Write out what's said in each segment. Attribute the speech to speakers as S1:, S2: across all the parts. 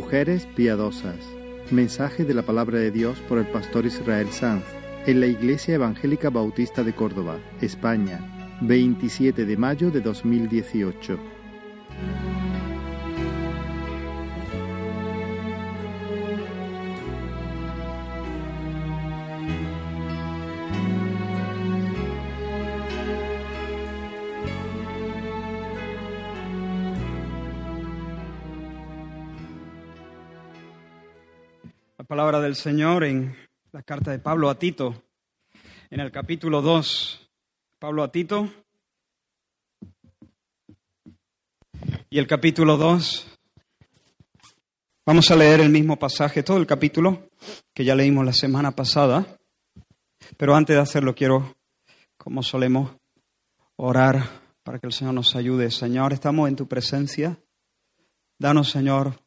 S1: Mujeres piadosas. Mensaje de la palabra de Dios por el pastor Israel Sanz en la Iglesia Evangélica Bautista de Córdoba, España, 27 de mayo de 2018.
S2: Del Señor en la carta de Pablo a Tito, en el capítulo 2. Pablo a Tito. Y el capítulo 2. Vamos a leer el mismo pasaje, todo el capítulo que ya leímos la semana pasada. Pero antes de hacerlo quiero, como solemos, orar para que el Señor nos ayude. Señor, estamos en tu presencia. Danos, Señor,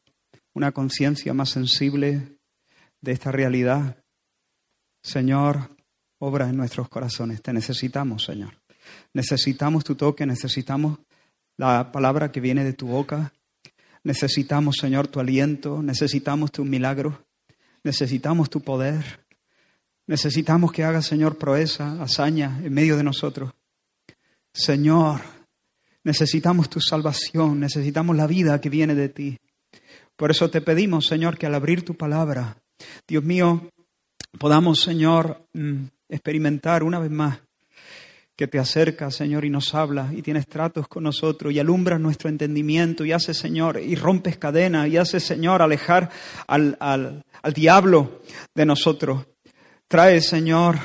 S2: una conciencia más sensible de esta realidad. Señor, obra en nuestros corazones. Te necesitamos, Señor. Necesitamos tu toque, necesitamos la palabra que viene de tu boca. Necesitamos, Señor, tu aliento, necesitamos tu milagro, necesitamos tu poder. Necesitamos que hagas, Señor, proeza, hazaña en medio de nosotros. Señor, necesitamos tu salvación, necesitamos la vida que viene de ti. Por eso te pedimos, Señor, que al abrir tu palabra, Dios mío, podamos, Señor, mm, experimentar una vez más que te acercas, Señor, y nos hablas y tienes tratos con nosotros y alumbras nuestro entendimiento y haces, Señor, y rompes cadenas y haces, Señor, alejar al, al, al diablo de nosotros. Trae, Señor,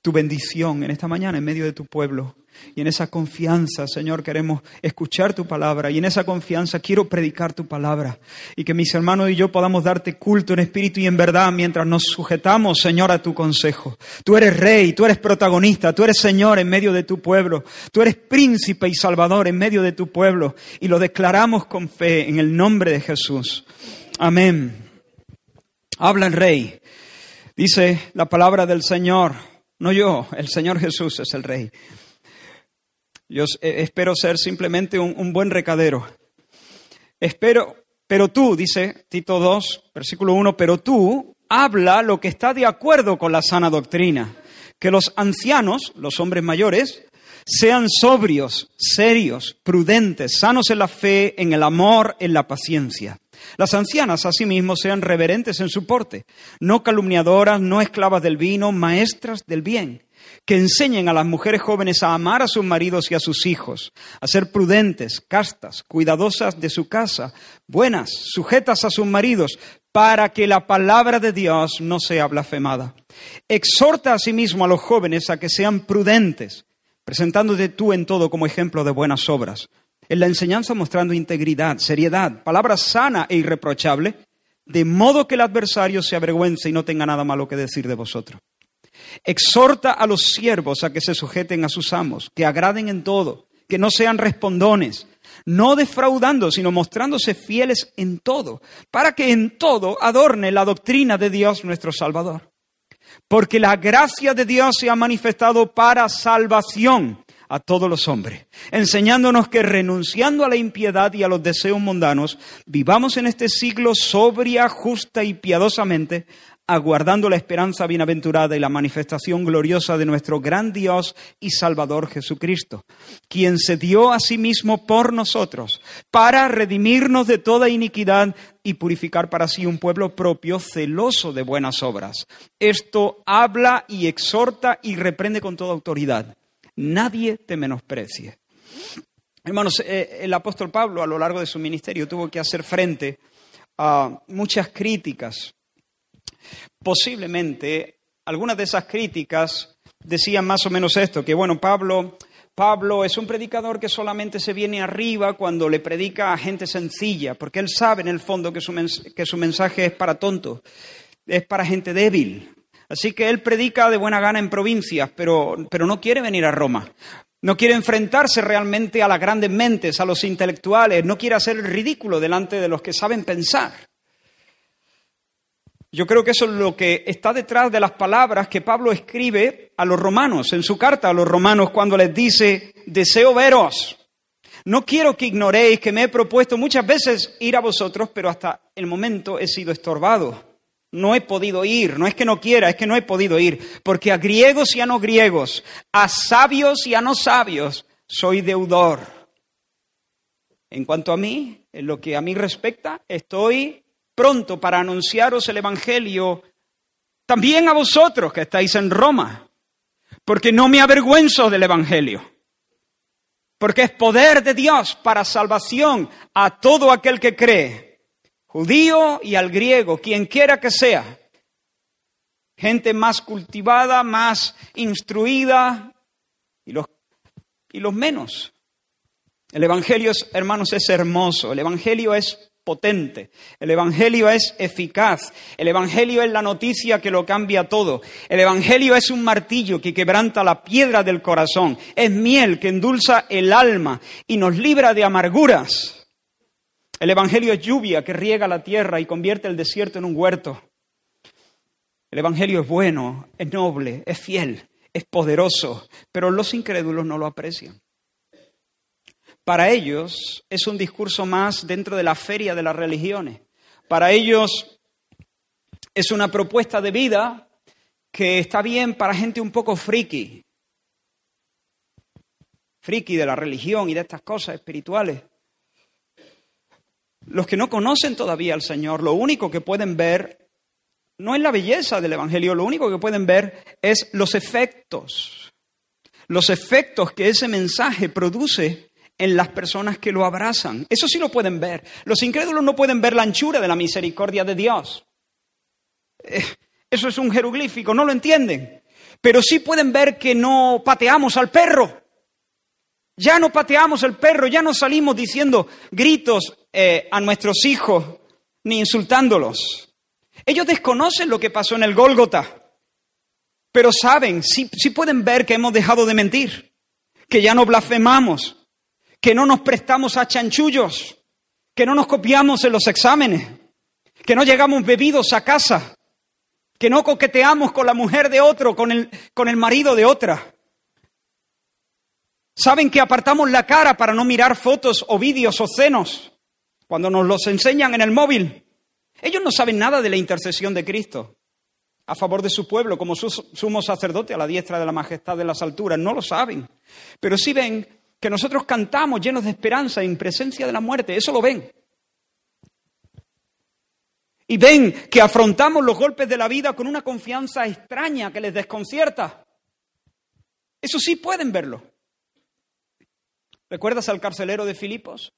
S2: tu bendición en esta mañana en medio de tu pueblo. Y en esa confianza, Señor, queremos escuchar tu palabra. Y en esa confianza quiero predicar tu palabra. Y que mis hermanos y yo podamos darte culto en espíritu y en verdad mientras nos sujetamos, Señor, a tu consejo. Tú eres rey, tú eres protagonista, tú eres Señor en medio de tu pueblo. Tú eres príncipe y salvador en medio de tu pueblo. Y lo declaramos con fe en el nombre de Jesús. Amén. Habla el rey. Dice la palabra del Señor. No yo, el Señor Jesús es el rey. Yo espero ser simplemente un, buen recadero. Espero, pero tú, dice Tito 2, versículo 1, pero tú habla lo que está de acuerdo con la sana doctrina. Que los ancianos, los hombres mayores, sean sobrios, serios, prudentes, sanos en la fe, en el amor, en la paciencia. Las ancianas, asimismo, sean reverentes en su porte, no calumniadoras, no esclavas del vino, maestras del bien que enseñen a las mujeres jóvenes a amar a sus maridos y a sus hijos, a ser prudentes, castas, cuidadosas de su casa, buenas, sujetas a sus maridos, para que la palabra de Dios no sea blasfemada. Exhorta asimismo a los jóvenes a que sean prudentes, presentándote tú en todo como ejemplo de buenas obras. En la enseñanza mostrando integridad, seriedad, palabra sana e irreprochable, de modo que el adversario se avergüence y no tenga nada malo que decir de vosotros. Exhorta a los siervos a que se sujeten a sus amos, que agraden en todo, que no sean respondones, no defraudando, sino mostrándose fieles en todo, para que en todo adorne la doctrina de Dios nuestro Salvador. Porque la gracia de Dios se ha manifestado para salvación a todos los hombres, enseñándonos que renunciando a la impiedad y a los deseos mundanos, vivamos en este siglo sobria, justa y piadosamente, aguardando la esperanza bienaventurada y la manifestación gloriosa de nuestro gran Dios y Salvador Jesucristo, quien se dio a sí mismo por nosotros, para redimirnos de toda iniquidad y purificar para sí un pueblo propio celoso de buenas obras. Esto habla y exhorta y reprende con toda autoridad. Nadie te menosprecie. Hermanos, eh, el apóstol Pablo a lo largo de su ministerio tuvo que hacer frente a muchas críticas Posiblemente algunas de esas críticas decían más o menos esto, que bueno, Pablo, Pablo es un predicador que solamente se viene arriba cuando le predica a gente sencilla, porque él sabe en el fondo que su, mensaje es para tontos, es para gente débil. Así que él predica de buena gana en provincias, pero, pero no quiere venir a Roma. No quiere enfrentarse realmente a las grandes mentes, a los intelectuales, no quiere hacer el ridículo delante de los que saben pensar. Yo creo que eso es lo que está detrás de las palabras que Pablo escribe a los romanos, en su carta a los romanos, cuando les dice, deseo veros, No quiero que ignoréis que me he propuesto muchas veces ir a vosotros, pero hasta el momento he sido estorbado. No he podido ir, no es que no quiera, es que no he podido ir, porque a griegos y a no griegos, a sabios y a no sabios, soy deudor. En cuanto a mí, en lo que a mí respecta, estoy pronto para anunciaros el Evangelio también a vosotros que estáis en Roma, porque no me avergüenzo del Evangelio, porque es poder de Dios para salvación a todo aquel que cree, judío y al griego, quien quiera que sea, gente más cultivada, más instruida y los, y los menos. El Evangelio, hermanos, es hermoso, el Evangelio es potente. El Evangelio es eficaz. El Evangelio es la noticia que lo cambia todo. El Evangelio es un martillo que quebranta la piedra del corazón. Es miel que endulza el alma y nos libra de amarguras. El Evangelio es lluvia que riega la tierra y convierte el desierto en un huerto. El Evangelio es bueno, es noble, es fiel, es poderoso, pero los incrédulos no lo aprecian. Para ellos es un discurso más dentro de la feria de las religiones. Para ellos es una propuesta de vida que está bien para gente un poco friki, friki de la religión y de estas cosas espirituales. Los que no conocen todavía al Señor, lo único que pueden ver no es la belleza del Evangelio, lo único que pueden ver es los efectos, los efectos que ese mensaje produce en las personas que lo abrazan. Eso sí lo pueden ver. Los incrédulos no pueden ver la anchura de la misericordia de Dios. Eh, eso es un jeroglífico, no lo entienden. Pero sí pueden ver que no pateamos al perro. Ya no pateamos al perro, ya no salimos diciendo gritos eh, a nuestros hijos ni insultándolos. Ellos desconocen lo que pasó en el Gólgota, pero saben, sí, sí pueden ver que hemos dejado de mentir, que ya no blasfemamos, que no nos prestamos a chanchullos, que no nos copiamos en los exámenes, que no llegamos bebidos a casa, que no coqueteamos con la mujer de otro, con el, con el marido de otra. Saben que apartamos la cara para no mirar fotos o vídeos o cenos cuando nos los enseñan en el móvil. Ellos no saben nada de la intercesión de Cristo a favor de su pueblo como sumo sacerdote a la diestra de la majestad de las alturas. No lo saben. Pero sí ven que nosotros cantamos llenos de esperanza en presencia de la muerte. Eso lo ven. Y ven que afrontamos los golpes de la vida con una confianza extraña que les desconcierta. Eso sí pueden verlo. ¿Recuerdas al carcelero de Filipos?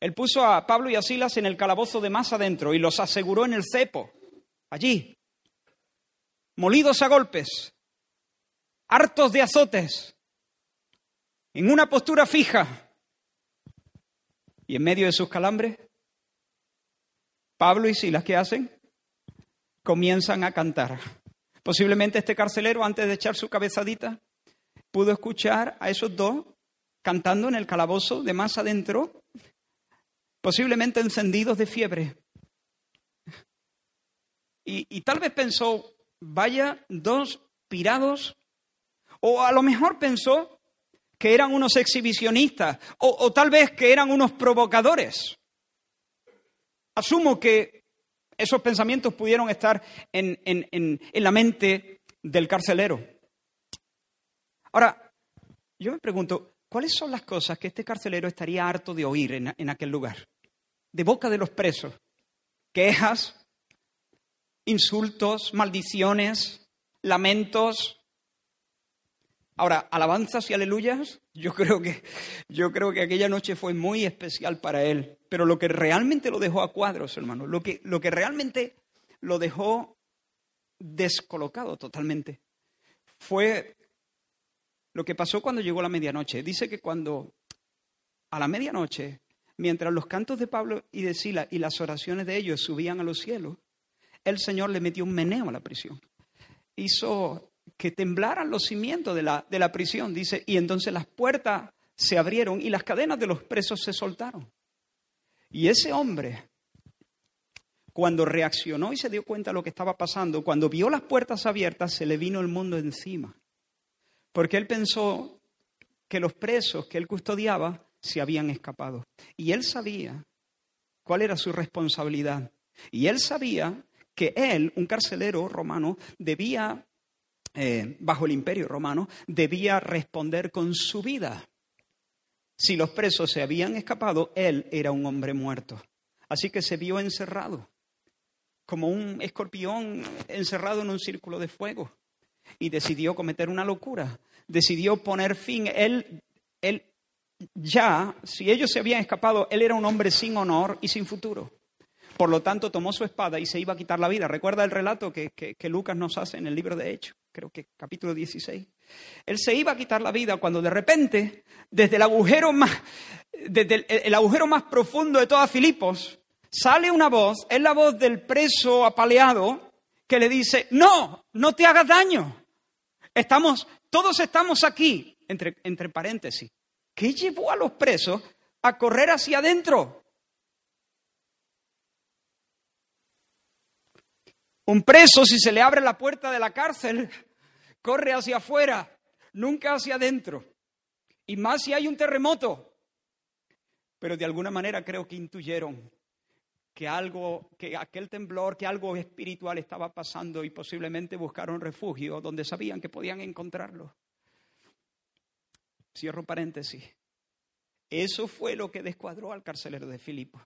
S2: Él puso a Pablo y a Silas en el calabozo de más adentro y los aseguró en el cepo, allí, molidos a golpes, hartos de azotes, en una postura fija. Y en medio de sus calambres, Pablo y Silas, ¿qué hacen? Comienzan a cantar. Posiblemente este carcelero, antes de echar su cabezadita, pudo escuchar a esos dos cantando en el calabozo de más adentro, posiblemente encendidos de fiebre. Y, y, tal vez pensó, vaya dos pirados, o a lo mejor pensó, que eran unos exhibicionistas o, tal vez que eran unos provocadores. Asumo que esos pensamientos pudieron estar en, la mente del carcelero. Ahora, yo me pregunto, ¿cuáles son las cosas que este carcelero estaría harto de oír en, en aquel lugar? De boca de los presos. Quejas, insultos, maldiciones, lamentos, Ahora, alabanzas y aleluyas, yo creo que, yo creo que aquella noche fue muy especial para él. Pero lo que realmente lo dejó a cuadros, hermano, lo que, lo que realmente lo dejó descolocado totalmente, fue lo que pasó cuando llegó la medianoche. Dice que cuando a la medianoche, mientras los cantos de Pablo y de Sila y las oraciones de ellos subían a los cielos, el Señor le metió un meneo a la prisión. Hizo que temblaran los cimientos de la, de la prisión, dice, y entonces las puertas se abrieron y las cadenas de los presos se soltaron. Y ese hombre, cuando reaccionó y se dio cuenta de lo que estaba pasando, cuando vio las puertas abiertas, se le vino el mundo encima. Porque él pensó que los presos que él custodiaba se habían escapado. Y él sabía cuál era su responsabilidad. Y él sabía que él, un carcelero romano, debía, eh, bajo el imperio romano, debía responder con su vida. Si los presos se habían escapado, él era un hombre muerto. Así que se vio encerrado, como un escorpión encerrado en un círculo de fuego. Y decidió cometer una locura. Decidió poner fin. Él, él ya, si ellos se habían escapado, él era un hombre sin honor y sin futuro. Por lo tanto, tomó su espada y se iba a quitar la vida. Recuerda el relato que, Lucas nos hace en el libro de Hechos, creo que capítulo 16. Él se iba a quitar la vida cuando de repente, desde el agujero más, profundo de toda Filipos, sale una voz, es la voz del preso apaleado, que le dice, no, no te hagas daño. Estamos, todos estamos aquí, entre, entre paréntesis. ¿Qué llevó a los presos a correr hacia adentro? Un preso, si se le abre la puerta de la cárcel, corre hacia afuera, nunca hacia adentro. Y más si hay un terremoto. Pero de alguna manera creo que intuyeron que algo, que aquel temblor, que algo espiritual estaba pasando y posiblemente buscaron refugio donde sabían que podían encontrarlo. Cierro paréntesis. Eso fue lo que descuadró al carcelero de Filipo.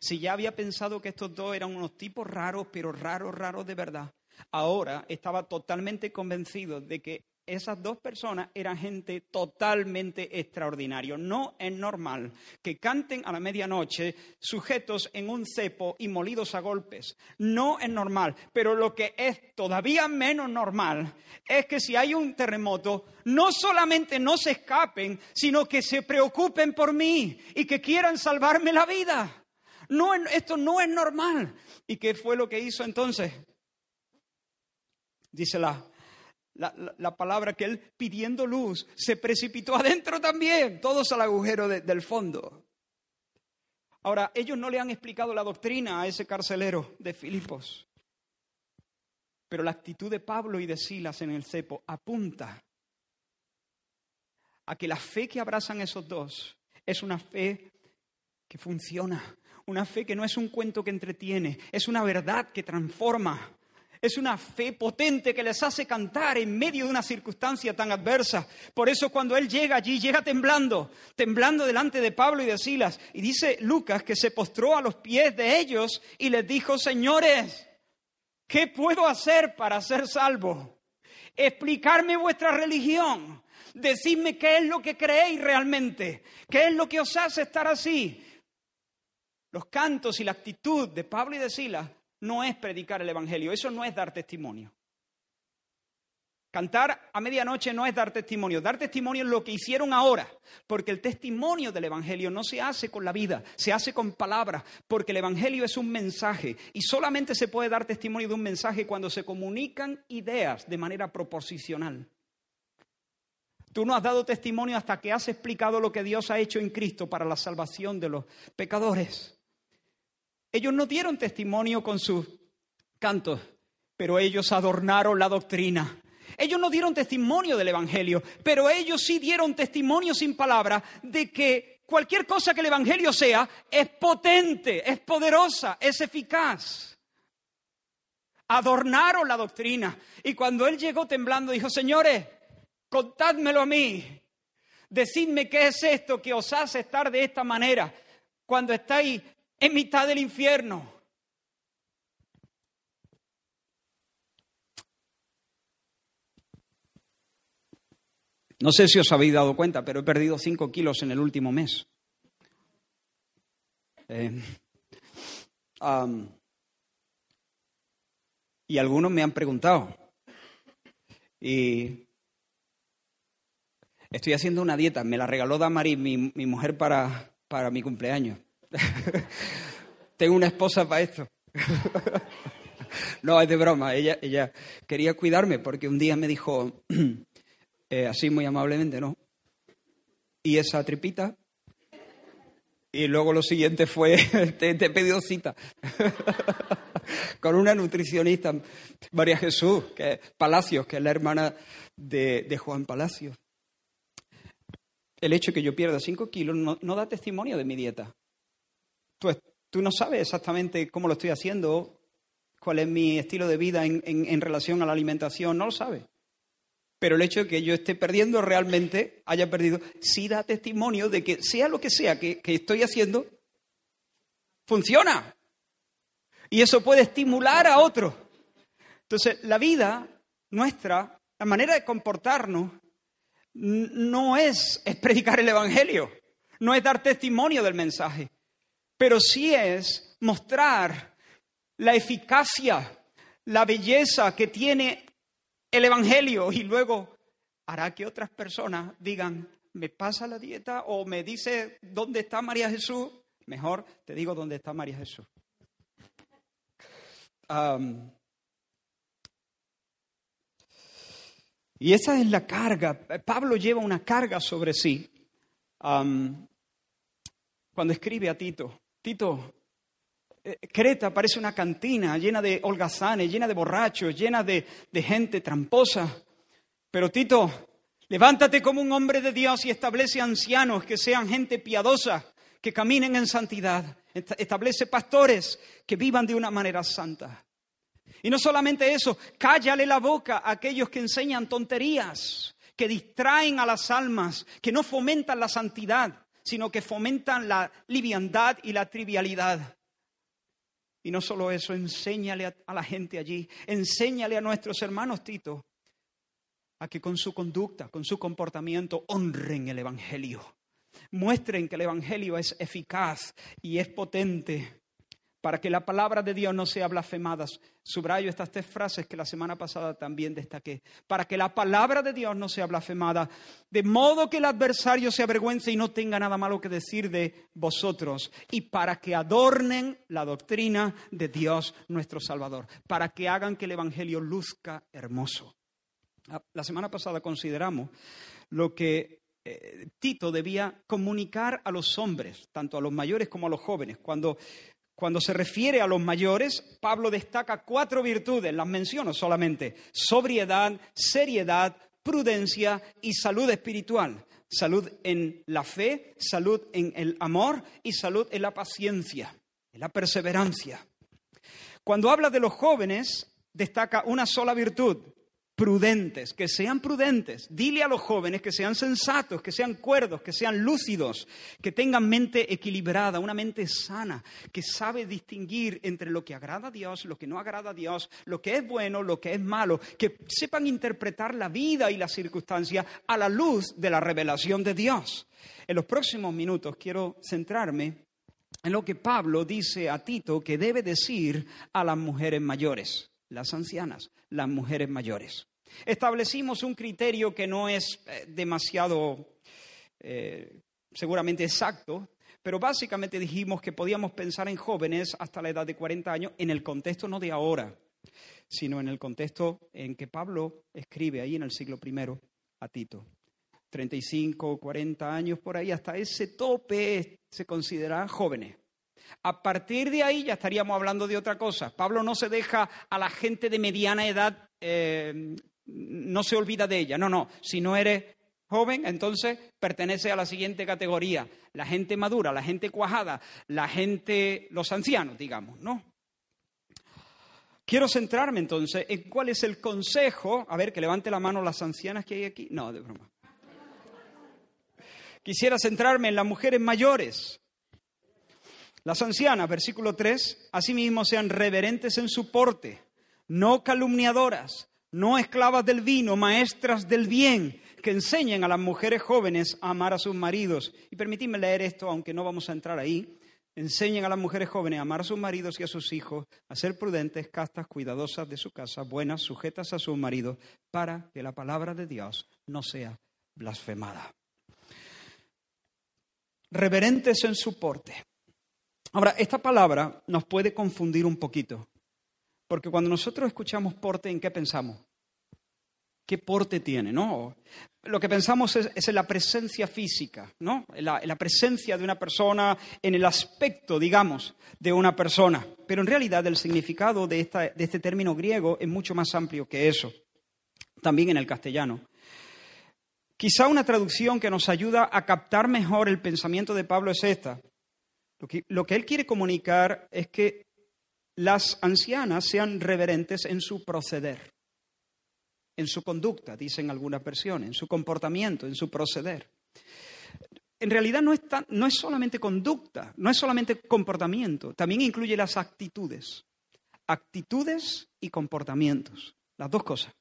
S2: Si ya había pensado que estos dos eran unos tipos raros, pero raros, raros de verdad, ahora estaba totalmente convencido de que esas dos personas eran gente totalmente extraordinaria. No es normal que canten a la medianoche sujetos en un cepo y molidos a golpes. No es normal. Pero lo que es todavía menos normal es que si hay un terremoto, no solamente no se escapen, sino que se preocupen por mí y que quieran salvarme la vida. No, esto no es normal. ¿Y qué fue lo que hizo entonces? Dice la, la, palabra que él pidiendo luz se precipitó adentro también, todos al agujero del fondo. Ahora, ellos no le han explicado la doctrina a ese carcelero de Filipos, pero la actitud de Pablo y de Silas en el cepo apunta a que la fe que abrazan esos dos es una fe que funciona, una fe que no es un cuento que entretiene, es una verdad que transforma. Es una fe potente que les hace cantar en medio de una circunstancia tan adversa. Por eso cuando él llega allí, llega temblando, temblando delante de Pablo y de Silas. Y dice Lucas que se postró a los pies de ellos y les dijo, señores, ¿qué puedo hacer para ser salvo? Explicarme vuestra religión. Decidme qué es lo que creéis realmente. ¿Qué es lo que os hace estar así? Los cantos y la actitud de Pablo y de Silas no es predicar el Evangelio, eso no es dar testimonio. Cantar a medianoche no es dar testimonio, dar testimonio es lo que hicieron ahora, porque el testimonio del Evangelio no se hace con la vida, se hace con palabras, porque el Evangelio es un mensaje y solamente se puede dar testimonio de un mensaje cuando se comunican ideas de manera proporcional. Tú no has dado testimonio hasta que has explicado lo que Dios ha hecho en Cristo para la salvación de los pecadores. Ellos no dieron testimonio con sus cantos, pero ellos adornaron la doctrina. Ellos no dieron testimonio del Evangelio, pero ellos sí dieron testimonio sin palabra de que cualquier cosa que el Evangelio sea es potente, es poderosa, es eficaz. Adornaron la doctrina. Y cuando él llegó temblando, dijo, señores, contádmelo a mí. Decidme qué es esto que os hace estar de esta manera cuando estáis en mitad del infierno. No sé si os habéis dado cuenta, pero he perdido cinco kilos en el último mes. Eh, y algunos me han preguntado. Y estoy haciendo una dieta. Me la regaló Damari, mi, mi mujer, para, para mi cumpleaños. Tengo una esposa para esto. no, es de broma. Ella, ella quería cuidarme porque un día me dijo, eh, así muy amablemente, ¿no? Y esa tripita. Y luego lo siguiente fue, te, he pedido cita. Con una nutricionista, María Jesús, que Palacios, que es la hermana de, Juan Palacios. el hecho de que yo pierda 5 kilos no, da testimonio de mi dieta. Tú, tú, no sabes exactamente cómo lo estoy haciendo, cuál es mi estilo de vida en, relación a la alimentación, no lo sabes. Pero el hecho de que yo esté perdiendo realmente, haya perdido, sí da testimonio de que sea lo que sea que, estoy haciendo, funciona. Y eso puede estimular a otros. Entonces, la vida nuestra, la manera de comportarnos, no es, predicar el Evangelio, no es dar testimonio del mensaje, pero sí es mostrar la eficacia, la belleza que tiene el Evangelio y luego hará que otras personas digan, me pasa la dieta o me dice dónde está María Jesús. Mejor te digo dónde está María Jesús. y esa es la carga. Pablo lleva una carga sobre sí cuando escribe a Tito. Tito, eh, Creta parece una cantina llena de holgazanes, llena de borrachos, llena de, de gente tramposa. Pero Tito, levántate como un hombre de Dios y establece ancianos que sean gente piadosa, que caminen en santidad. Establece pastores que vivan de una manera santa. Y no solamente eso, cállale la boca a aquellos que enseñan tonterías, que distraen a las almas, que no fomentan la santidad, sino que fomentan la liviandad y la trivialidad. Y no solo eso, enséñale a, la gente allí, enséñale a nuestros hermanos Tito a que con su conducta, con su comportamiento, honren el Evangelio. Muestren que el Evangelio es eficaz y es potente para que la palabra de Dios no sea blasfemada. Subrayo estas tres frases que la semana pasada también destaqué. Para que la palabra de Dios no sea blasfemada, de modo que el adversario se avergüence y no tenga nada malo que decir de vosotros, y para que adornen la doctrina de Dios nuestro Salvador, para que hagan que el Evangelio luzca hermoso. Ah, la semana pasada consideramos lo que eh, Tito debía comunicar a los hombres, tanto a los mayores como a los jóvenes. Cuando cuando se refiere a los mayores, Pablo destaca cuatro virtudes, las menciono solamente, sobriedad, seriedad, prudencia y salud espiritual. Salud en la fe, salud en el amor y salud en la paciencia, en la perseverancia. Cuando habla de los jóvenes, destaca una sola virtud, prudentes, que sean prudentes. Dile a los jóvenes que sean sensatos, que sean cuerdos, que sean lúcidos, que tengan mente equilibrada, una mente sana, que sabe distinguir entre lo que agrada a Dios, lo que no agrada a Dios, lo que es bueno, lo que es malo, que sepan interpretar la vida y las circunstancias a la luz de la revelación de Dios. En los próximos minutos quiero centrarme en lo que Pablo dice a Tito que debe decir a las mujeres mayores, las ancianas, las mujeres mayores. Establecimos un criterio que no es eh, demasiado eh, seguramente exacto, pero básicamente dijimos que podíamos pensar en jóvenes hasta la edad de 40 años en el contexto no de ahora, sino en el contexto en que Pablo escribe ahí en el siglo I a Tito. 35, 40 años por ahí, hasta ese tope se consideran jóvenes. A partir de ahí ya estaríamos hablando de otra cosa. Pablo no se deja a la gente de mediana edad eh, no se olvida de ella. No, no, si no eres joven, entonces pertenece a la siguiente categoría, la gente madura, la gente cuajada, la gente, los ancianos, digamos, ¿no? Quiero centrarme entonces en cuál es el consejo, a ver, que levante la mano las ancianas que hay aquí. No, de broma. Quisiera centrarme en las mujeres mayores. Las ancianas, versículo 3, asimismo sean reverentes en su porte, no calumniadoras, no esclavas del vino, maestras del bien, que enseñen a las mujeres jóvenes a amar a sus maridos. Y permitidme leer esto, aunque no vamos a entrar ahí. Enseñen a las mujeres jóvenes a amar a sus maridos y a sus hijos, a ser prudentes, castas, cuidadosas de su casa, buenas, sujetas a sus maridos, para que la palabra de Dios no sea blasfemada. Reverentes en su porte. Ahora, esta palabra nos puede confundir un poquito. Porque cuando nosotros escuchamos porte, ¿en qué pensamos? ¿Qué porte tiene? ¿no? Lo que pensamos es, en la presencia física, ¿no? En la, presencia de una persona, en el aspecto, digamos, de una persona. Pero en realidad el significado de, este término griego es mucho más amplio que eso. También en el castellano. Quizá una traducción que nos ayuda a captar mejor el pensamiento de Pablo es esta. Lo que él quiere comunicar es que las ancianas sean reverentes en su proceder, en su conducta, dicen algunas versiones, en su comportamiento, en su proceder. En realidad no es, no es solamente conducta, no es solamente comportamiento, también incluye las actitudes. Actitudes y comportamientos, las dos cosas.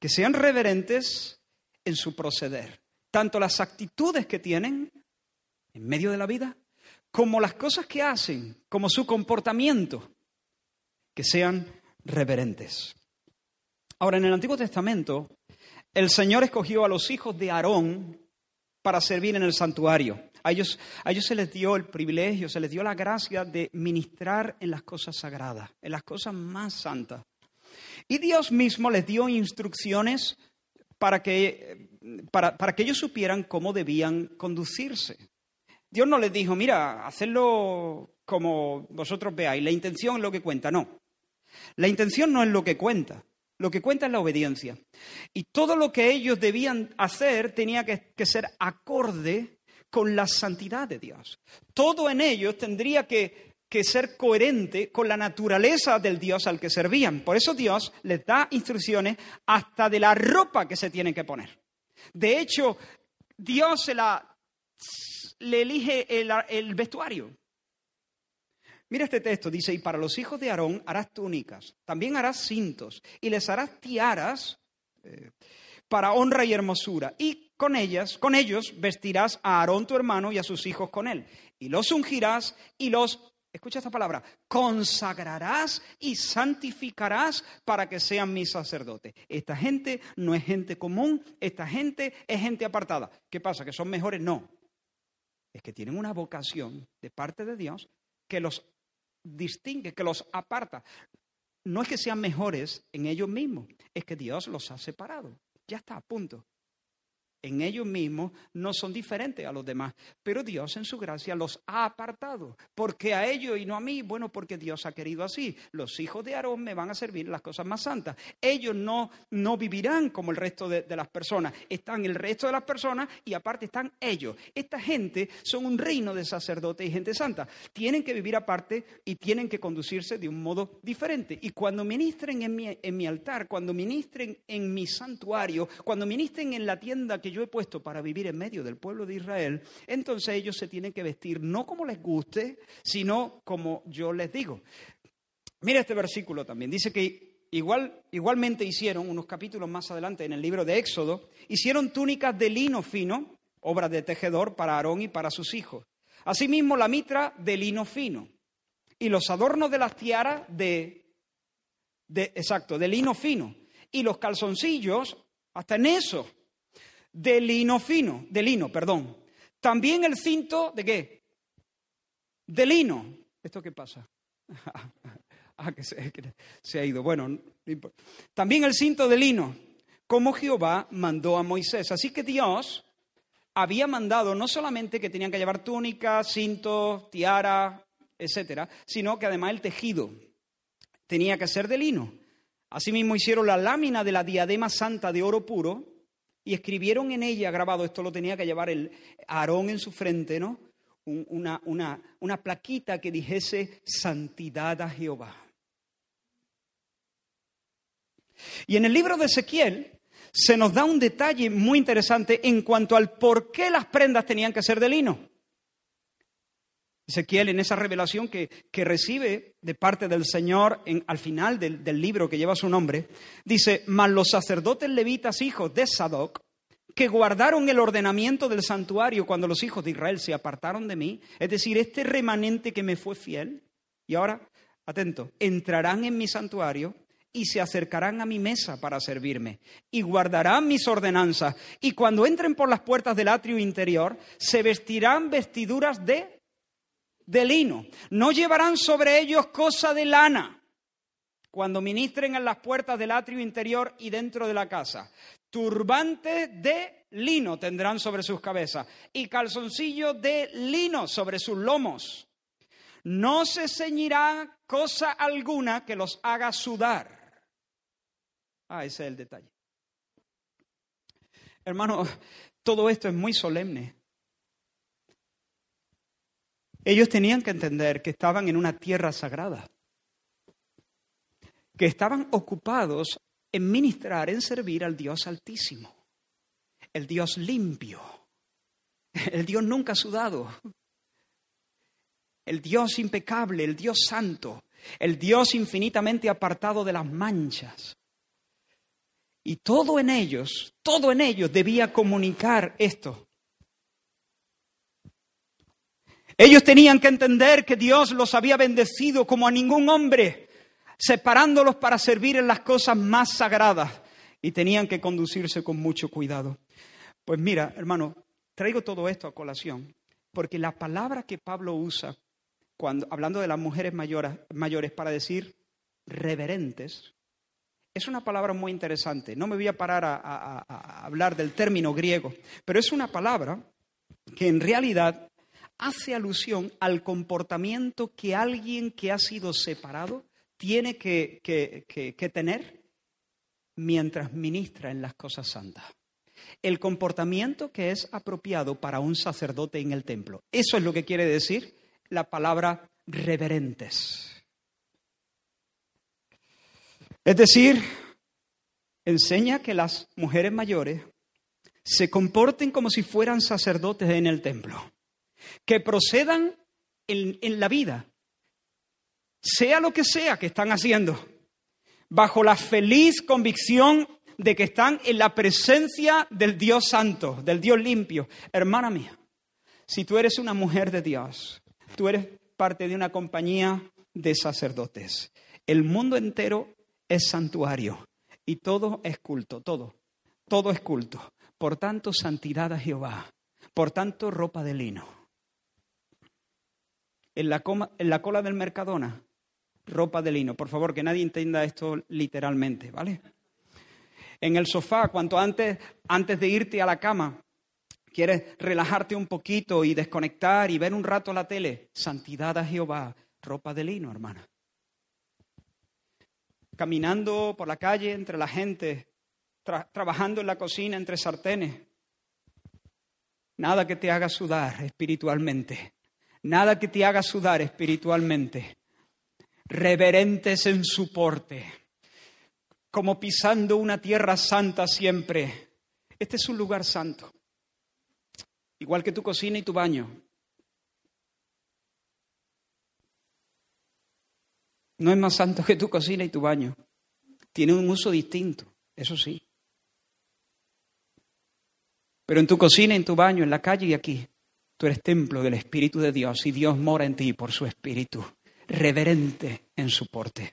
S2: Que sean reverentes en su proceder, tanto las actitudes que tienen en medio de la vida como las cosas que hacen, como su comportamiento, que sean reverentes. Ahora, en el Antiguo Testamento, el Señor escogió a los hijos de Aarón para servir en el santuario. A ellos, a ellos se les dio el privilegio, se les dio la gracia de ministrar en las cosas sagradas, en las cosas más santas. Y Dios mismo les dio instrucciones para que, para, para que ellos supieran cómo debían conducirse. Dios no les dijo, mira, hacedlo como vosotros veáis, la intención es lo que cuenta, no. La intención no es lo que cuenta, lo que cuenta es la obediencia. Y todo lo que ellos debían hacer tenía que, ser acorde con la santidad de Dios. Todo en ellos tendría que, que ser coherente con la naturaleza del Dios al que servían. Por eso Dios les da instrucciones hasta de la ropa que se tienen que poner. De hecho, Dios se la le elige el, vestuario. Mira este texto, dice, y para los hijos de Aarón harás túnicas, también harás cintos, y les harás tiaras eh, para honra y hermosura, y con ellas, con ellos vestirás a Aarón tu hermano y a sus hijos con él, y los ungirás y los, escucha esta palabra, consagrarás y santificarás para que sean mis sacerdotes. Esta gente no es gente común, esta gente es gente apartada. ¿Qué pasa? ¿Que son mejores? No, es que tienen una vocación de parte de Dios que los distingue, que los aparta. No es que sean mejores en ellos mismos, es que Dios los ha separado. Ya está, punto en ellos mismos no son diferentes a los demás, pero Dios en su gracia los ha apartado. ¿Por qué a ellos y no a mí? Bueno, porque Dios ha querido así. Los hijos de Aarón me van a servir las cosas más santas. Ellos no, no vivirán como el resto de, de las personas. Están el resto de las personas y aparte están ellos. Esta gente son un reino de sacerdotes y gente santa. Tienen que vivir aparte y tienen que conducirse de un modo diferente. Y cuando ministren en mi, en mi altar, cuando ministren en mi santuario, cuando ministren en la tienda que yo he puesto para vivir en medio del pueblo de Israel, entonces ellos se tienen que vestir no como les guste, sino como yo les digo. Mira este versículo también. Dice que igual, igualmente hicieron, unos capítulos más adelante en el libro de Éxodo, hicieron túnicas de lino fino, obra de tejedor para Aarón y para sus hijos. Asimismo, la mitra de lino fino. Y los adornos de las tiaras de, de exacto, de lino fino. Y los calzoncillos, hasta en eso, de lino fino, de lino, perdón. También el cinto de qué? De lino. ¿Esto qué pasa? ah, que se, ha ido. Bueno, también el cinto de lino, como Jehová mandó a Moisés. Así que Dios había mandado no solamente que tenían que llevar túnica, cinto, tiara, etcétera, sino que además el tejido tenía que ser de lino. Asimismo hicieron la lámina de la diadema santa de oro puro y escribieron en ella, grabado, esto lo tenía que llevar el Aarón en su frente, ¿no? Una, una, una plaquita que dijese santidad a Jehová. Y en el libro de Ezequiel se nos da un detalle muy interesante en cuanto al por qué las prendas tenían que ser de lino. Ezequiel, en esa revelación que, que recibe de parte del Señor al final del, del, libro que lleva su nombre, dice, mas los sacerdotes levitas, hijos de Sadoc, que guardaron el ordenamiento del santuario cuando los hijos de Israel se apartaron de mí, es decir, este remanente que me fue fiel, y ahora, atento, entrarán en mi santuario y se acercarán a mi mesa para servirme, y guardarán mis ordenanzas, y cuando entren por las puertas del atrio interior, se vestirán vestiduras de de lino. No llevarán sobre ellos cosa de lana cuando ministren en las puertas del atrio interior y dentro de la casa. Turbantes de lino tendrán sobre sus cabezas y calzoncillos de lino sobre sus lomos. No se ceñirá cosa alguna que los haga sudar. Ah, ese es el detalle. hermano, todo esto es muy solemne. Ellos tenían que entender que estaban en una tierra sagrada, que estaban ocupados en ministrar, en servir al Dios altísimo, el Dios limpio, el Dios nunca sudado, el Dios impecable, el Dios santo, el Dios infinitamente apartado de las manchas. Y todo en ellos, todo en ellos debía comunicar esto. Ellos tenían que entender que Dios los había bendecido como a ningún hombre, separándolos para servir en las cosas más sagradas y tenían que conducirse con mucho cuidado. Pues mira, hermano, traigo todo esto a colación porque la palabra que Pablo usa cuando hablando de las mujeres mayores, mayores para decir reverentes es una palabra muy interesante. No me voy a parar a hablar del término griego, pero es una palabra que en realidad hace alusión al comportamiento que alguien que ha sido separado tiene que, tener mientras ministra en las cosas santas. El comportamiento que es apropiado para un sacerdote en el templo. Eso es lo que quiere decir la palabra reverentes. Es decir, enseña que las mujeres mayores se comporten como si fueran sacerdotes en el templo que procedan en, la vida, sea lo que sea que están haciendo, bajo la feliz convicción de que están en la presencia del Dios santo, del Dios limpio. Hermana mía, si tú eres una mujer de Dios, tú eres parte de una compañía de sacerdotes. El mundo entero es santuario y todo es culto, todo, todo es culto. Por tanto, santidad a Jehová. Por tanto, ropa de lino en la, en la cola del Mercadona, ropa de lino. Por favor, que nadie entienda esto literalmente, ¿vale? En el sofá, cuanto antes, antes de irte a la cama, quieres relajarte un poquito y desconectar y ver un rato la tele, santidad a Jehová, ropa de lino, hermana. Caminando por la calle entre la gente, trabajando en la cocina entre sartenes. Nada que te haga sudar espiritualmente nada que te haga sudar espiritualmente, reverentes en su porte, como pisando una tierra santa siempre. Este es un lugar santo, igual que tu cocina y tu baño. No es más santo que tu cocina y tu baño. Tiene un uso distinto, eso sí. Pero en tu cocina, en tu baño, en la calle y aquí, Tú eres templo del Espíritu de Dios y Dios mora en ti por su Espíritu, reverente en su porte.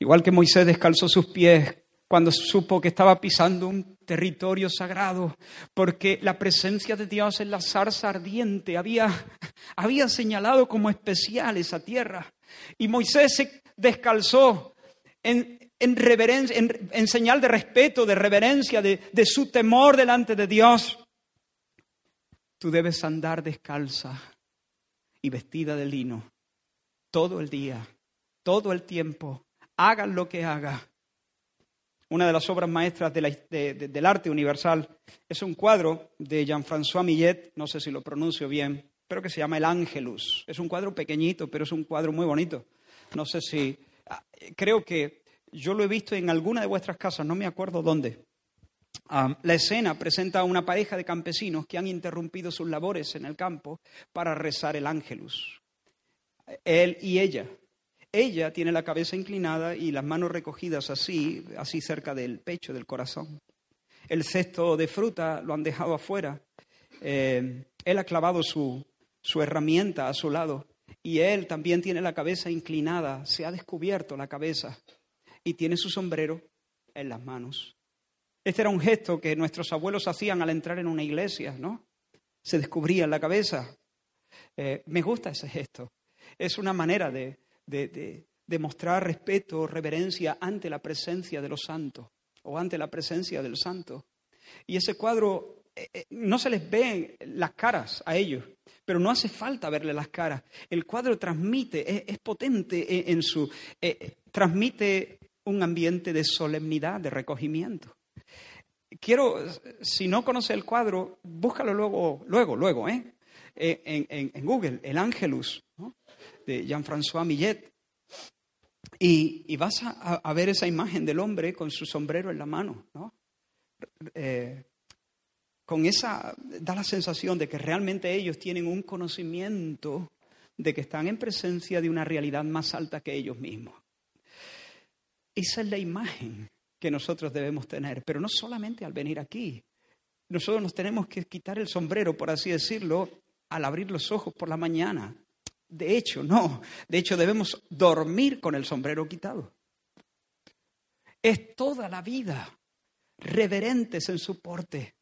S2: Igual que Moisés descalzó sus pies cuando supo que estaba pisando un territorio sagrado, porque la presencia de Dios en la zarza ardiente había, había señalado como especial esa tierra. Y Moisés se descalzó en, en, señal de respeto, de reverencia, de, de su temor delante de Dios. Tú debes andar descalza y vestida de lino todo el día, todo el tiempo, hagan lo que haga. Una de las obras maestras del arte universal es un cuadro de Jean-François Millet, no sé si lo pronuncio bien, pero que se llama El Ángelus. Es un cuadro pequeñito, pero es un cuadro muy bonito. No sé si, ah, creo que yo lo he visto en alguna de vuestras casas, no me acuerdo dónde, la escena presenta a una pareja de campesinos que han interrumpido sus labores en el campo para rezar el ángelus. Él y ella. Ella tiene la cabeza inclinada y las manos recogidas así, así cerca del pecho, del corazón. El cesto de fruta lo han dejado afuera. Eh, él ha clavado su, su herramienta a su lado y él también tiene la cabeza inclinada, se ha descubierto la cabeza y tiene su sombrero en las manos. Este era un gesto que nuestros abuelos hacían al entrar en una iglesia, ¿no? Se descubrían la cabeza. Eh, me gusta ese gesto. Es una manera de, mostrar respeto, reverencia ante la presencia de los santos o ante la presencia del santo. Y ese cuadro, eh, eh, no se les ve las caras a ellos, pero no hace falta verle las caras. El cuadro transmite, es, potente en, su... transmite un ambiente de solemnidad, de recogimiento. Quiero, si no conoce el cuadro, búscalo luego, luego, luego, ¿eh? En, Google, el Ángelus, de Jean-François Millet. Y, vas a, ver esa imagen del hombre con su sombrero en la mano, ¿no? Eh, con esa, da la sensación de que realmente ellos tienen un conocimiento de que están en presencia de una realidad más alta que ellos mismos. Esa es la imagen que nosotros debemos tener, pero no solamente al venir aquí. Nosotros nos tenemos que quitar el sombrero, por así decirlo, al abrir los ojos por la mañana. De hecho, no. De hecho, debemos dormir con el sombrero quitado. Es toda la vida reverentes en su porte.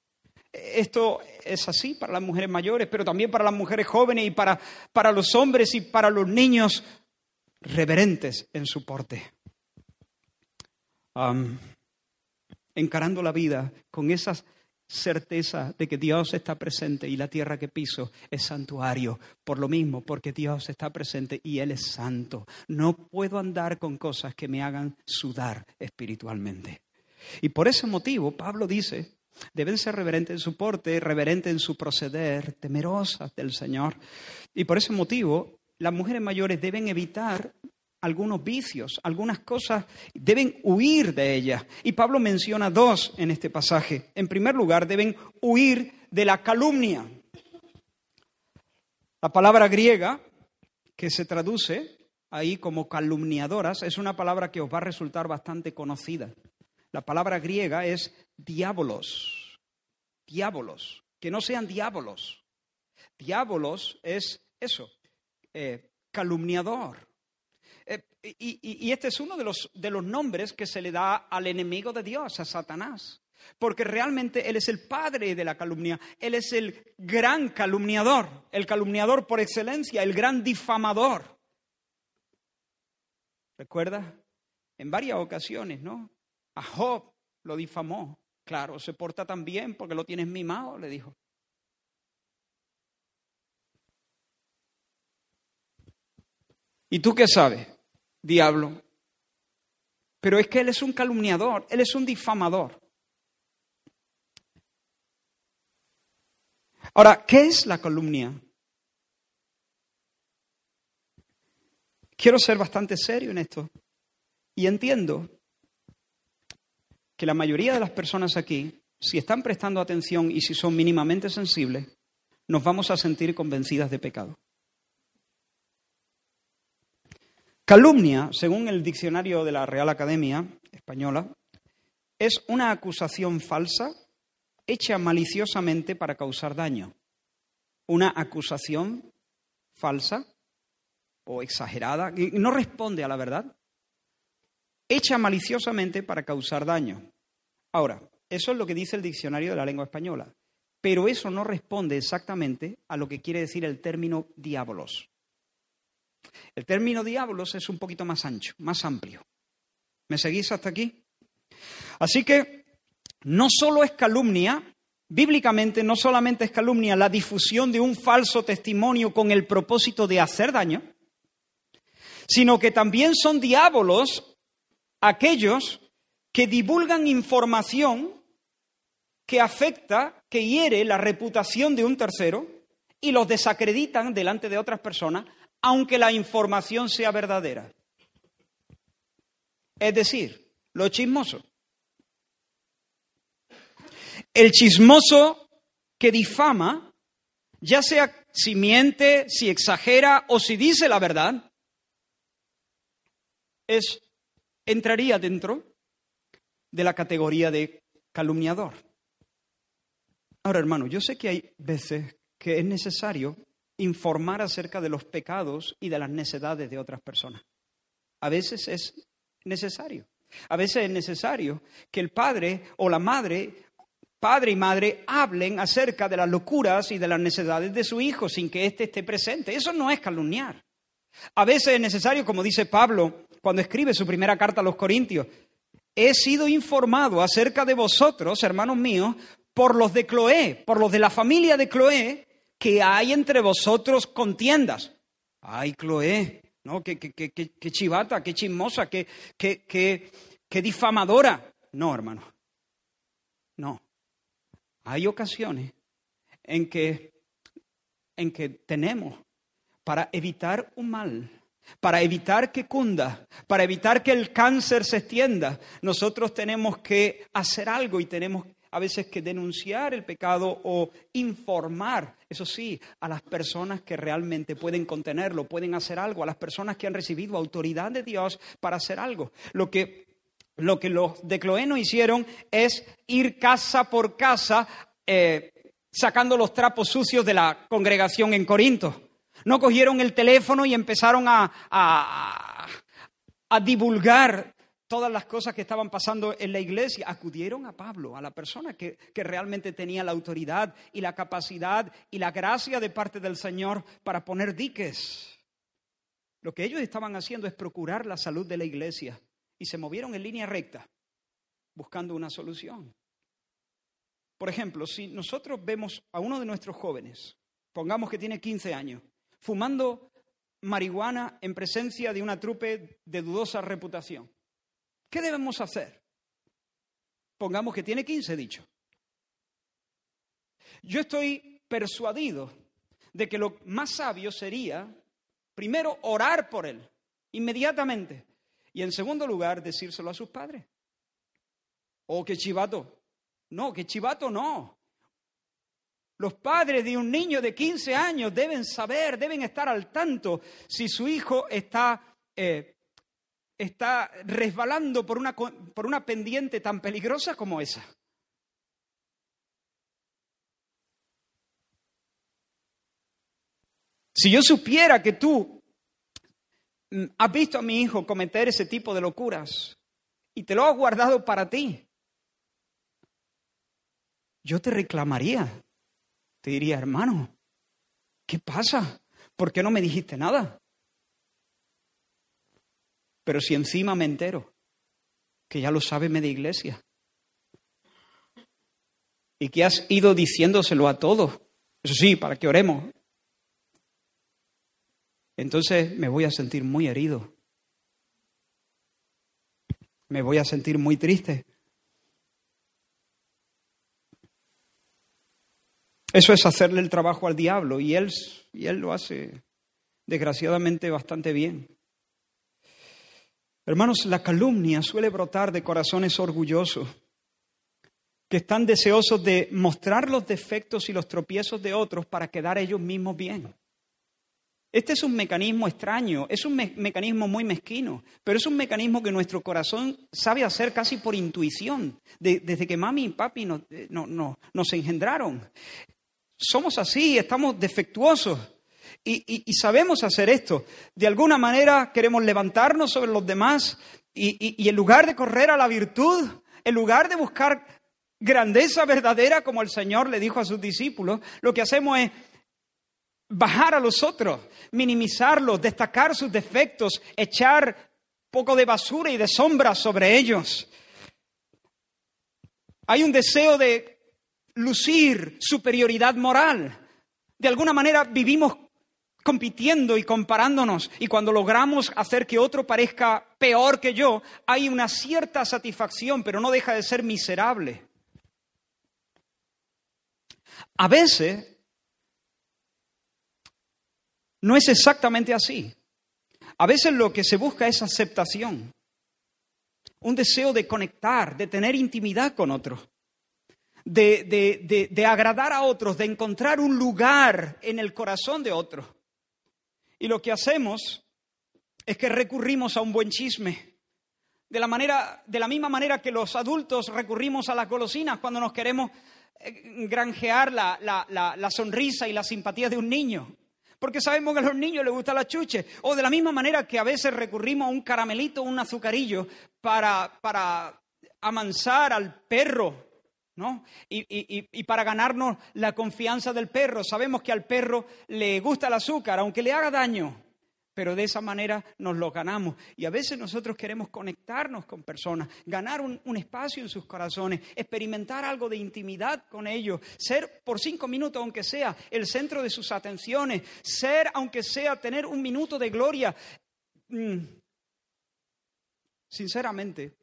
S2: Esto es así para las mujeres mayores, pero también para las mujeres jóvenes y para, para los hombres y para los niños reverentes en su porte encarando la vida con esa certeza de que Dios está presente y la tierra que piso es santuario. Por lo mismo, porque Dios está presente y Él es santo. No puedo andar con cosas que me hagan sudar espiritualmente. Y por ese motivo, Pablo dice, deben ser reverentes en su porte, reverentes en su proceder, temerosas del Señor. Y por ese motivo, las mujeres mayores deben evitar algunos vicios, algunas cosas, deben huir de ellas. Y Pablo menciona dos en este pasaje. En primer lugar, deben huir de la calumnia. La palabra griega, que se traduce ahí como calumniadoras, es una palabra que os va a resultar bastante conocida. La palabra griega es diábolos. Diábolos. Que no sean diábolos. Diábolos es eso, eh, calumniador, eh, y, este es uno de los, de los nombres que se le da al enemigo de Dios, a Satanás. Porque realmente Él es el padre de la calumnia, Él es el gran calumniador, el calumniador por excelencia, el gran difamador. ¿Recuerda? En varias ocasiones, ¿no? A Job lo difamó. Claro, se porta tan bien porque lo tienes mimado, le dijo. ¿Y tú qué sabes? Diablo. Pero es que él es un calumniador, él es un difamador. Ahora, ¿qué es la calumnia? Quiero ser bastante serio en esto. Y entiendo que la mayoría de las personas aquí, si están prestando atención y si son mínimamente sensibles, nos vamos a sentir convencidas de pecado. Calumnia, según el diccionario de la Real Academia Española, es una acusación falsa hecha maliciosamente para causar daño. Una acusación falsa o exagerada, que no responde a la verdad, hecha maliciosamente para causar daño. Ahora, eso es lo que dice el diccionario de la lengua española, pero eso no responde exactamente a lo que quiere decir el término diabolos. El término diablos es un poquito más ancho, más amplio. ¿Me seguís hasta aquí? Así que no solo es calumnia, bíblicamente no solamente es calumnia la difusión de un falso testimonio con el propósito de hacer daño, sino que también son diablos aquellos que divulgan información que afecta, que hiere la reputación de un tercero y los desacreditan delante de otras personas aunque la información sea verdadera. Es decir, lo chismoso. El chismoso que difama, ya sea si miente, si exagera o si dice la verdad, es, entraría dentro de la categoría de calumniador. Ahora, hermano, yo sé que hay veces que es necesario informar acerca de los pecados y de las necedades de otras personas. A veces es necesario. A veces es necesario que el padre o la madre, padre y madre, hablen acerca de las locuras y de las necedades de su hijo sin que éste esté presente. Eso no es calumniar. A veces es necesario, como dice Pablo cuando escribe su primera carta a los Corintios, he sido informado acerca de vosotros, hermanos míos, por los de Cloé, por los de la familia de Cloé, que hay entre vosotros contiendas. Ay, Cloé, ¿no? Qué, qué, chivata, qué chismosa, qué, qué, qué difamadora. No, hermano. No. Hay ocasiones en que, en que tenemos para evitar un mal, para evitar que cunda, para evitar que el cáncer se extienda, nosotros tenemos que hacer algo y tenemos a veces que denunciar el pecado o informar, eso sí, a las personas que realmente pueden contenerlo, pueden hacer algo, a las personas que han recibido autoridad de Dios para hacer algo. Lo que, lo que los de Cloeno hicieron es ir casa por casa eh, sacando los trapos sucios de la congregación en Corinto. No cogieron el teléfono y empezaron a, a divulgar todas las cosas que estaban pasando en la iglesia, acudieron a Pablo, a la persona que, realmente tenía la autoridad y la capacidad y la gracia de parte del Señor para poner diques. Lo que ellos estaban haciendo es procurar la salud de la iglesia y se movieron en línea recta buscando una solución. Por ejemplo, si nosotros vemos a uno de nuestros jóvenes, pongamos que tiene 15 años, fumando marihuana en presencia de una trupe de dudosa reputación, ¿Qué debemos hacer? Pongamos que tiene 15 dicho. Yo estoy persuadido de que lo más sabio sería, primero, orar por él, inmediatamente, y en segundo lugar, decírselo a sus padres. Oh, qué chivato. No, qué chivato no. Los padres de un niño de 15 años deben saber, deben estar al tanto si su hijo está eh, está resbalando por una, por una pendiente tan peligrosa como esa. Si yo supiera que tú mm, has visto a mi hijo cometer ese tipo de locuras y te lo has guardado para ti, yo te reclamaría. Te diría, hermano, ¿qué pasa? ¿Por qué no me dijiste nada? Pero si encima me entero que ya lo sabe media iglesia y que has ido diciéndoselo a todos, eso sí, para que oremos, entonces me voy a sentir muy herido. Me voy a sentir muy triste. Eso es hacerle el trabajo al diablo y él, y él lo hace desgraciadamente bastante bien. Hermanos, la calumnia suele brotar de corazones orgullosos, que están deseosos de mostrar los defectos y los tropiezos de otros para quedar ellos mismos bien. Este es un mecanismo extraño, es un mecanismo muy mezquino, pero es un mecanismo que nuestro corazón sabe hacer casi por intuición, desde que mami y papi eh, nos engendraron. Somos así, estamos defectuosos. Y, sabemos hacer esto. De alguna manera queremos levantarnos sobre los demás y, en lugar de correr a la virtud, en lugar de buscar grandeza verdadera como el Señor le dijo a sus discípulos, lo que hacemos es bajar a los otros, minimizarlos, destacar sus defectos, echar poco de basura y de sombra sobre ellos. Hay un deseo de lucir superioridad moral. De alguna manera vivimos compitiendo y comparándonos y cuando logramos hacer que otro parezca peor que yo, hay una cierta satisfacción, pero no deja de ser miserable. A veces no es exactamente así. A veces lo que se busca es aceptación, un deseo de conectar, de tener intimidad con otros. De, de, de, agradar a otros, de encontrar un lugar en el corazón de otros. Y lo que hacemos es que recurrimos a un buen chisme. De la, manera, de la misma manera que los adultos recurrimos a las golosinas cuando nos queremos eh, granjear la, la, sonrisa y la simpatía de un niño. Porque sabemos que a los niños les gusta la chuche. O de la misma manera que a veces recurrimos a un caramelito un azucarillo para, para amansar al perro ¿no? Y, para ganarnos la confianza del perro. Sabemos que al perro le gusta el azúcar, aunque le haga daño, pero de esa manera nos lo ganamos. Y a veces nosotros queremos conectarnos con personas, ganar un, un espacio en sus corazones, experimentar algo de intimidad con ellos, ser por cinco minutos, aunque sea, el centro de sus atenciones, ser, aunque sea, tener un minuto de gloria. Mm. Sinceramente,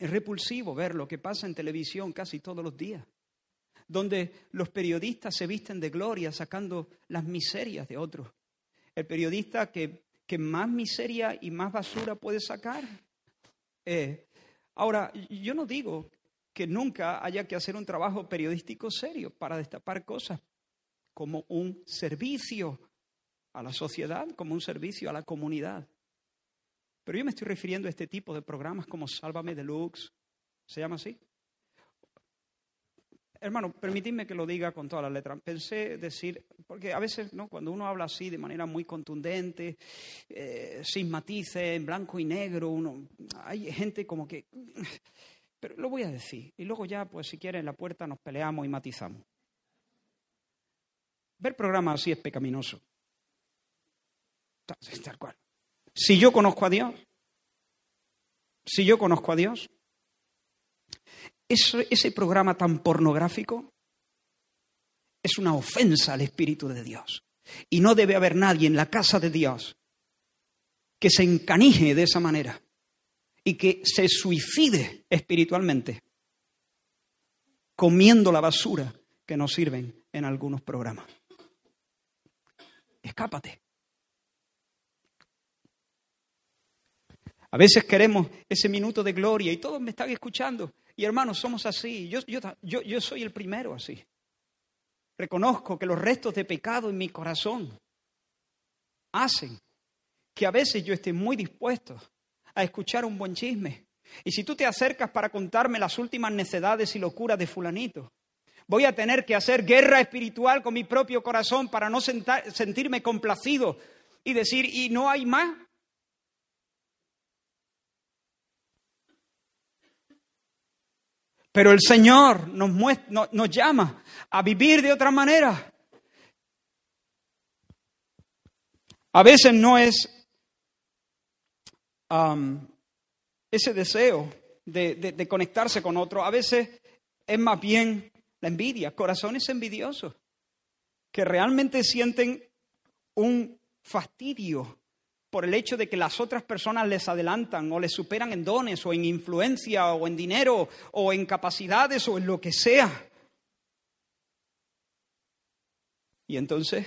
S2: Es repulsivo ver lo que pasa en televisión casi todos los días, donde los periodistas se visten de gloria sacando las miserias de otros. El periodista que, más miseria y más basura puede sacar. Eh, ahora, yo no digo que nunca haya que hacer un trabajo periodístico serio para destapar cosas como un servicio a la sociedad, como un servicio a la comunidad. Pero yo me estoy refiriendo a este tipo de programas como Sálvame Deluxe, ¿se llama así? Hermano, permitidme que lo diga con todas las letras. Pensé decir, porque a veces, ¿no? Cuando uno habla así de manera muy contundente, eh, sin matices, en blanco y negro, uno, hay gente como que. Pero lo voy a decir. Y luego ya, pues si quieren, en la puerta nos peleamos y matizamos. Ver programas así es pecaminoso. Tal cual. Si yo conozco a Dios, si yo conozco a Dios, ese, programa tan pornográfico es una ofensa al Espíritu de Dios. Y no debe haber nadie en la casa de Dios que se encanije de esa manera y que se suicide espiritualmente comiendo la basura que nos sirven en algunos programas. Escápate. A veces queremos ese minuto de gloria y todos me están escuchando. Y hermanos, somos así. Yo, yo, yo, soy el primero así. Reconozco que los restos de pecado en mi corazón hacen que a veces yo esté muy dispuesto a escuchar un buen chisme. Y si tú te acercas para contarme las últimas necedades y locuras de fulanito, voy a tener que hacer guerra espiritual con mi propio corazón para no sentirme complacido y decir, ¿y no hay más? Pero el Señor nos, nos llama a vivir de otra manera. A veces no es ese deseo de, conectarse con otro, a veces es más bien la envidia, corazones envidiosos, que realmente sienten un fastidio por el hecho de que las otras personas les adelantan o les superan en dones o en influencia o en dinero o en capacidades o en lo que sea. Y entonces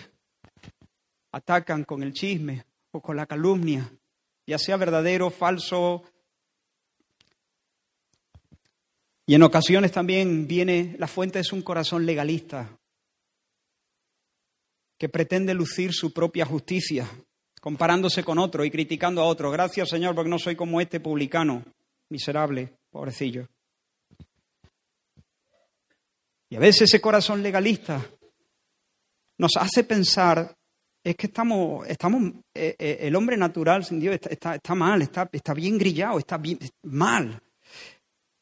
S2: atacan con el chisme o con la calumnia, ya sea verdadero, falso. Y en ocasiones también viene, la fuente es un corazón legalista que pretende lucir su propia justicia comparándose con otro y criticando a otro. Gracias, Señor, porque no soy como este publicano, miserable, pobrecillo. Y a veces ese corazón legalista nos hace pensar, es que estamos, estamos eh, eh, el hombre natural sin Dios está, está, mal, está, está bien grillado, está bien, mal,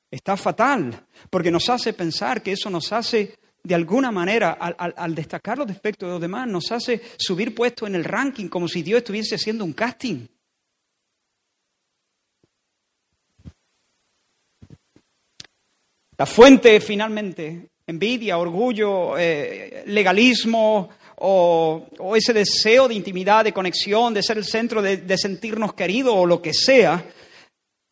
S2: está fatal, porque nos hace pensar que eso nos hace de alguna manera, al, destacar los defectos de los demás, nos hace subir puesto en el ranking como si Dios estuviese haciendo un casting. La fuente, finalmente, envidia, orgullo, eh, legalismo o, ese deseo de intimidad, de conexión, de ser el centro, de, de sentirnos queridos o lo que sea,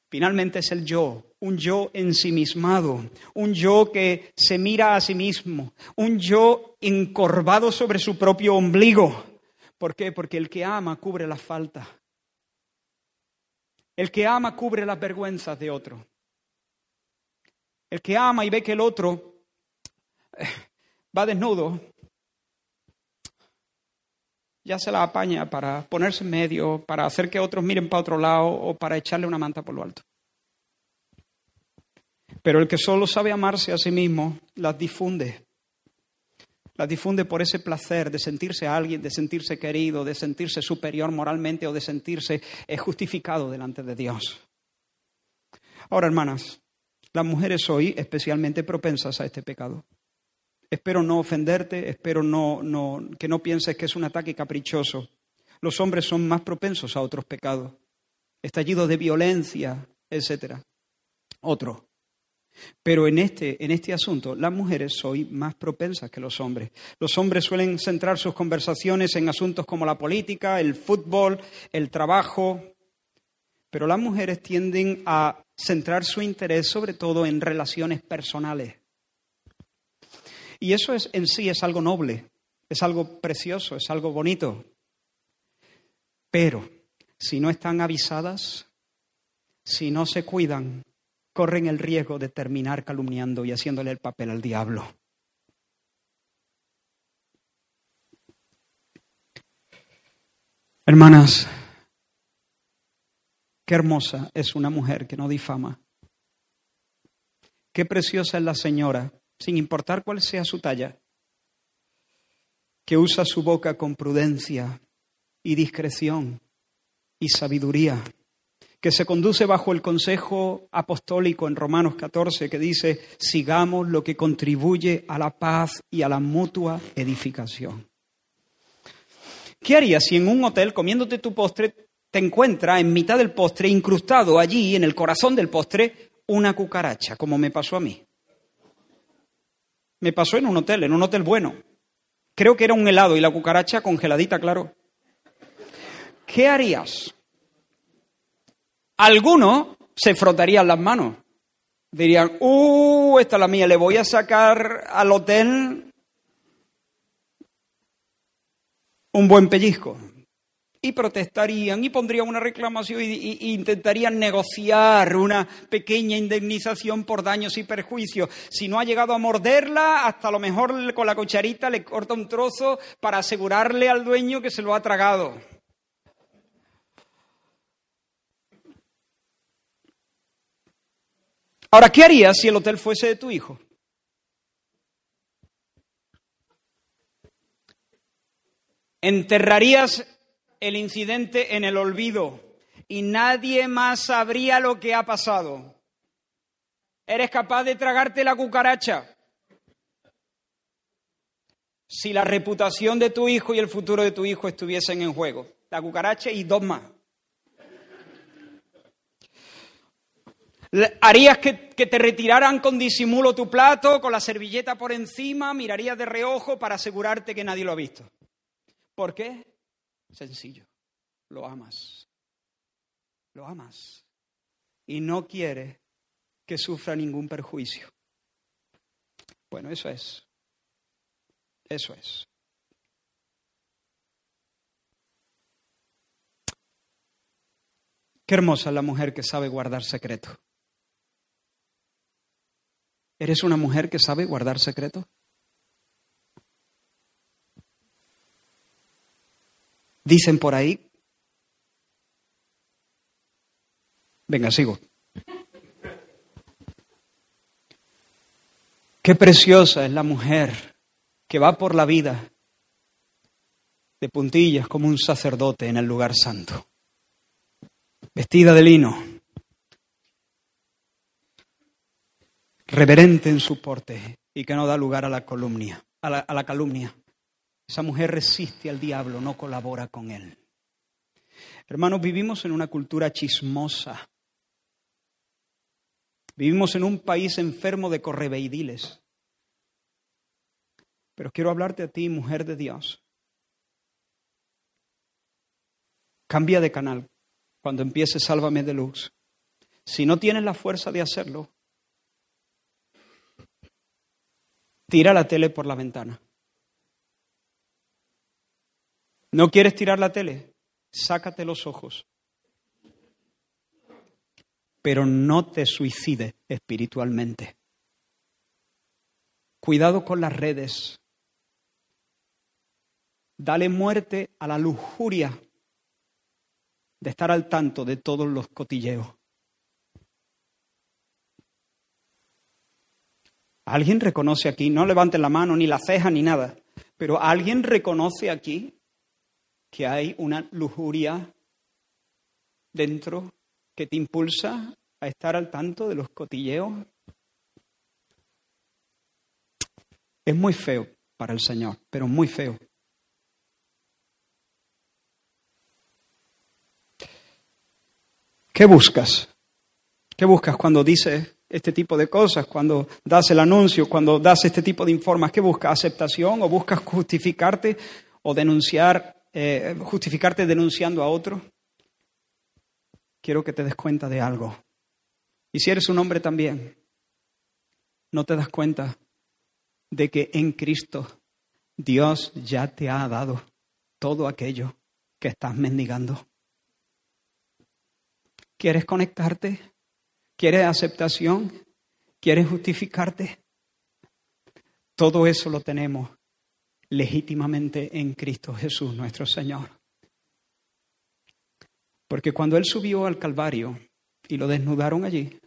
S2: finalmente es el yo, un yo ensimismado, un yo que se mira a sí mismo, un yo encorvado sobre su propio ombligo. ¿Por qué? Porque el que ama cubre la falta. El que ama cubre las vergüenzas de otro. El que ama y ve que el otro eh, va desnudo, ya se la apaña para ponerse en medio, para hacer que otros miren para otro lado o para echarle una manta por lo alto. Pero el que solo sabe amarse a sí mismo, las difunde. Las difunde por ese placer de sentirse alguien, de sentirse querido, de sentirse superior moralmente o de sentirse eh, justificado delante de Dios. Ahora, hermanas, las mujeres hoy especialmente propensas a este pecado. Espero no ofenderte, espero no, que no pienses que es un ataque caprichoso. Los hombres son más propensos a otros pecados, estallidos de violencia, etc. Otro, pero en este, en este asunto, las mujeres son más propensas que los hombres. Los hombres suelen centrar sus conversaciones en asuntos como la política, el fútbol, el trabajo. Pero las mujeres tienden a centrar su interés sobre todo en relaciones personales. Y eso es, en sí es algo noble, es algo precioso, es algo bonito. Pero si no están avisadas, si no se cuidan, corren el riesgo de terminar calumniando y haciéndole el papel al diablo. Hermanas, qué hermosa es una mujer que no difama. Qué preciosa es la señora, sin importar cuál sea su talla, que usa su boca con prudencia y discreción y sabiduría, que se conduce bajo el consejo apostólico en Romanos 14 que dice, sigamos lo que contribuye a la paz y a la mutua edificación. ¿Qué harías si en un hotel, comiéndote tu postre, te encuentra en mitad del postre, incrustado allí, en el corazón del postre, una cucaracha, como me pasó a mí? Me pasó en un hotel, en un hotel bueno. Creo que era un helado y la cucaracha congeladita, claro. ¿Qué harías? Algunos se frotarían las manos. Dirían, uh, esta es la mía, le voy a sacar al hotel un buen pellizco. Y protestarían y pondrían una reclamación y, intentarían negociar una pequeña indemnización por daños y perjuicios. Si no ha llegado a morderla, hasta a lo mejor con la cucharita le corta un trozo para asegurarle al dueño que se lo ha tragado. Ahora, ¿qué harías si el hotel fuese de tu hijo? Enterrarías el incidente en el olvido y nadie más sabría lo que ha pasado. Eres capaz de tragarte la cucaracha. Si la reputación de tu hijo y el futuro de tu hijo estuviesen en juego. La cucaracha y dos más. ¿Harías que, te retiraran con disimulo tu plato, con la servilleta por encima? ¿Mirarías de reojo para asegurarte que nadie lo ha visto? ¿Por qué? Sencillo, lo amas. Lo amas. Y no quiere que sufra ningún perjuicio. Bueno, eso es. Eso es. Qué hermosa es la mujer que sabe guardar secreto. ¿Eres una mujer que sabe guardar secreto? Dicen por ahí. Venga, sigo. Qué preciosa es la mujer que va por la vida de puntillas como un sacerdote en el lugar santo, vestida de lino, reverente en su porte y que no da lugar a la, columnia, a la, a la calumnia. Esa mujer resiste al diablo, no colabora con él. Hermanos, vivimos en una cultura chismosa. Vivimos en un país enfermo de correveidiles. Pero quiero hablarte a ti, mujer de Dios. Cambia de canal cuando empieces Sálvame de Luz. Si no tienes la fuerza de hacerlo, tira la tele por la ventana. ¿No quieres tirar la tele? Sácate los ojos. Pero no te suicides espiritualmente. Cuidado con las redes. Dale muerte a la lujuria de estar al tanto de todos los cotilleos. ¿Alguien reconoce aquí? No levanten la mano, ni la ceja, ni nada. Pero ¿alguien reconoce aquí que hay una lujuria dentro que te impulsa a estar al tanto de los cotilleos. Es muy feo para el Señor, pero muy feo. ¿Qué buscas? ¿Qué buscas cuando dices este tipo de cosas, cuando das el anuncio, cuando das este tipo de informes? ¿Qué buscas? ¿Aceptación o buscas justificarte o denunciar eh, justificarte denunciando a otro. quiero que te des cuenta de algo. Y si eres un hombre también, no te das cuenta de que en Cristo Dios ya te ha dado todo aquello que estás mendigando. ¿Quieres conectarte? ¿Quieres aceptación? ¿Quieres justificarte? Todo eso lo tenemos legítimamente en Cristo Jesús, nuestro Señor. Porque cuando Él subió al Calvario y lo desnudaron allí,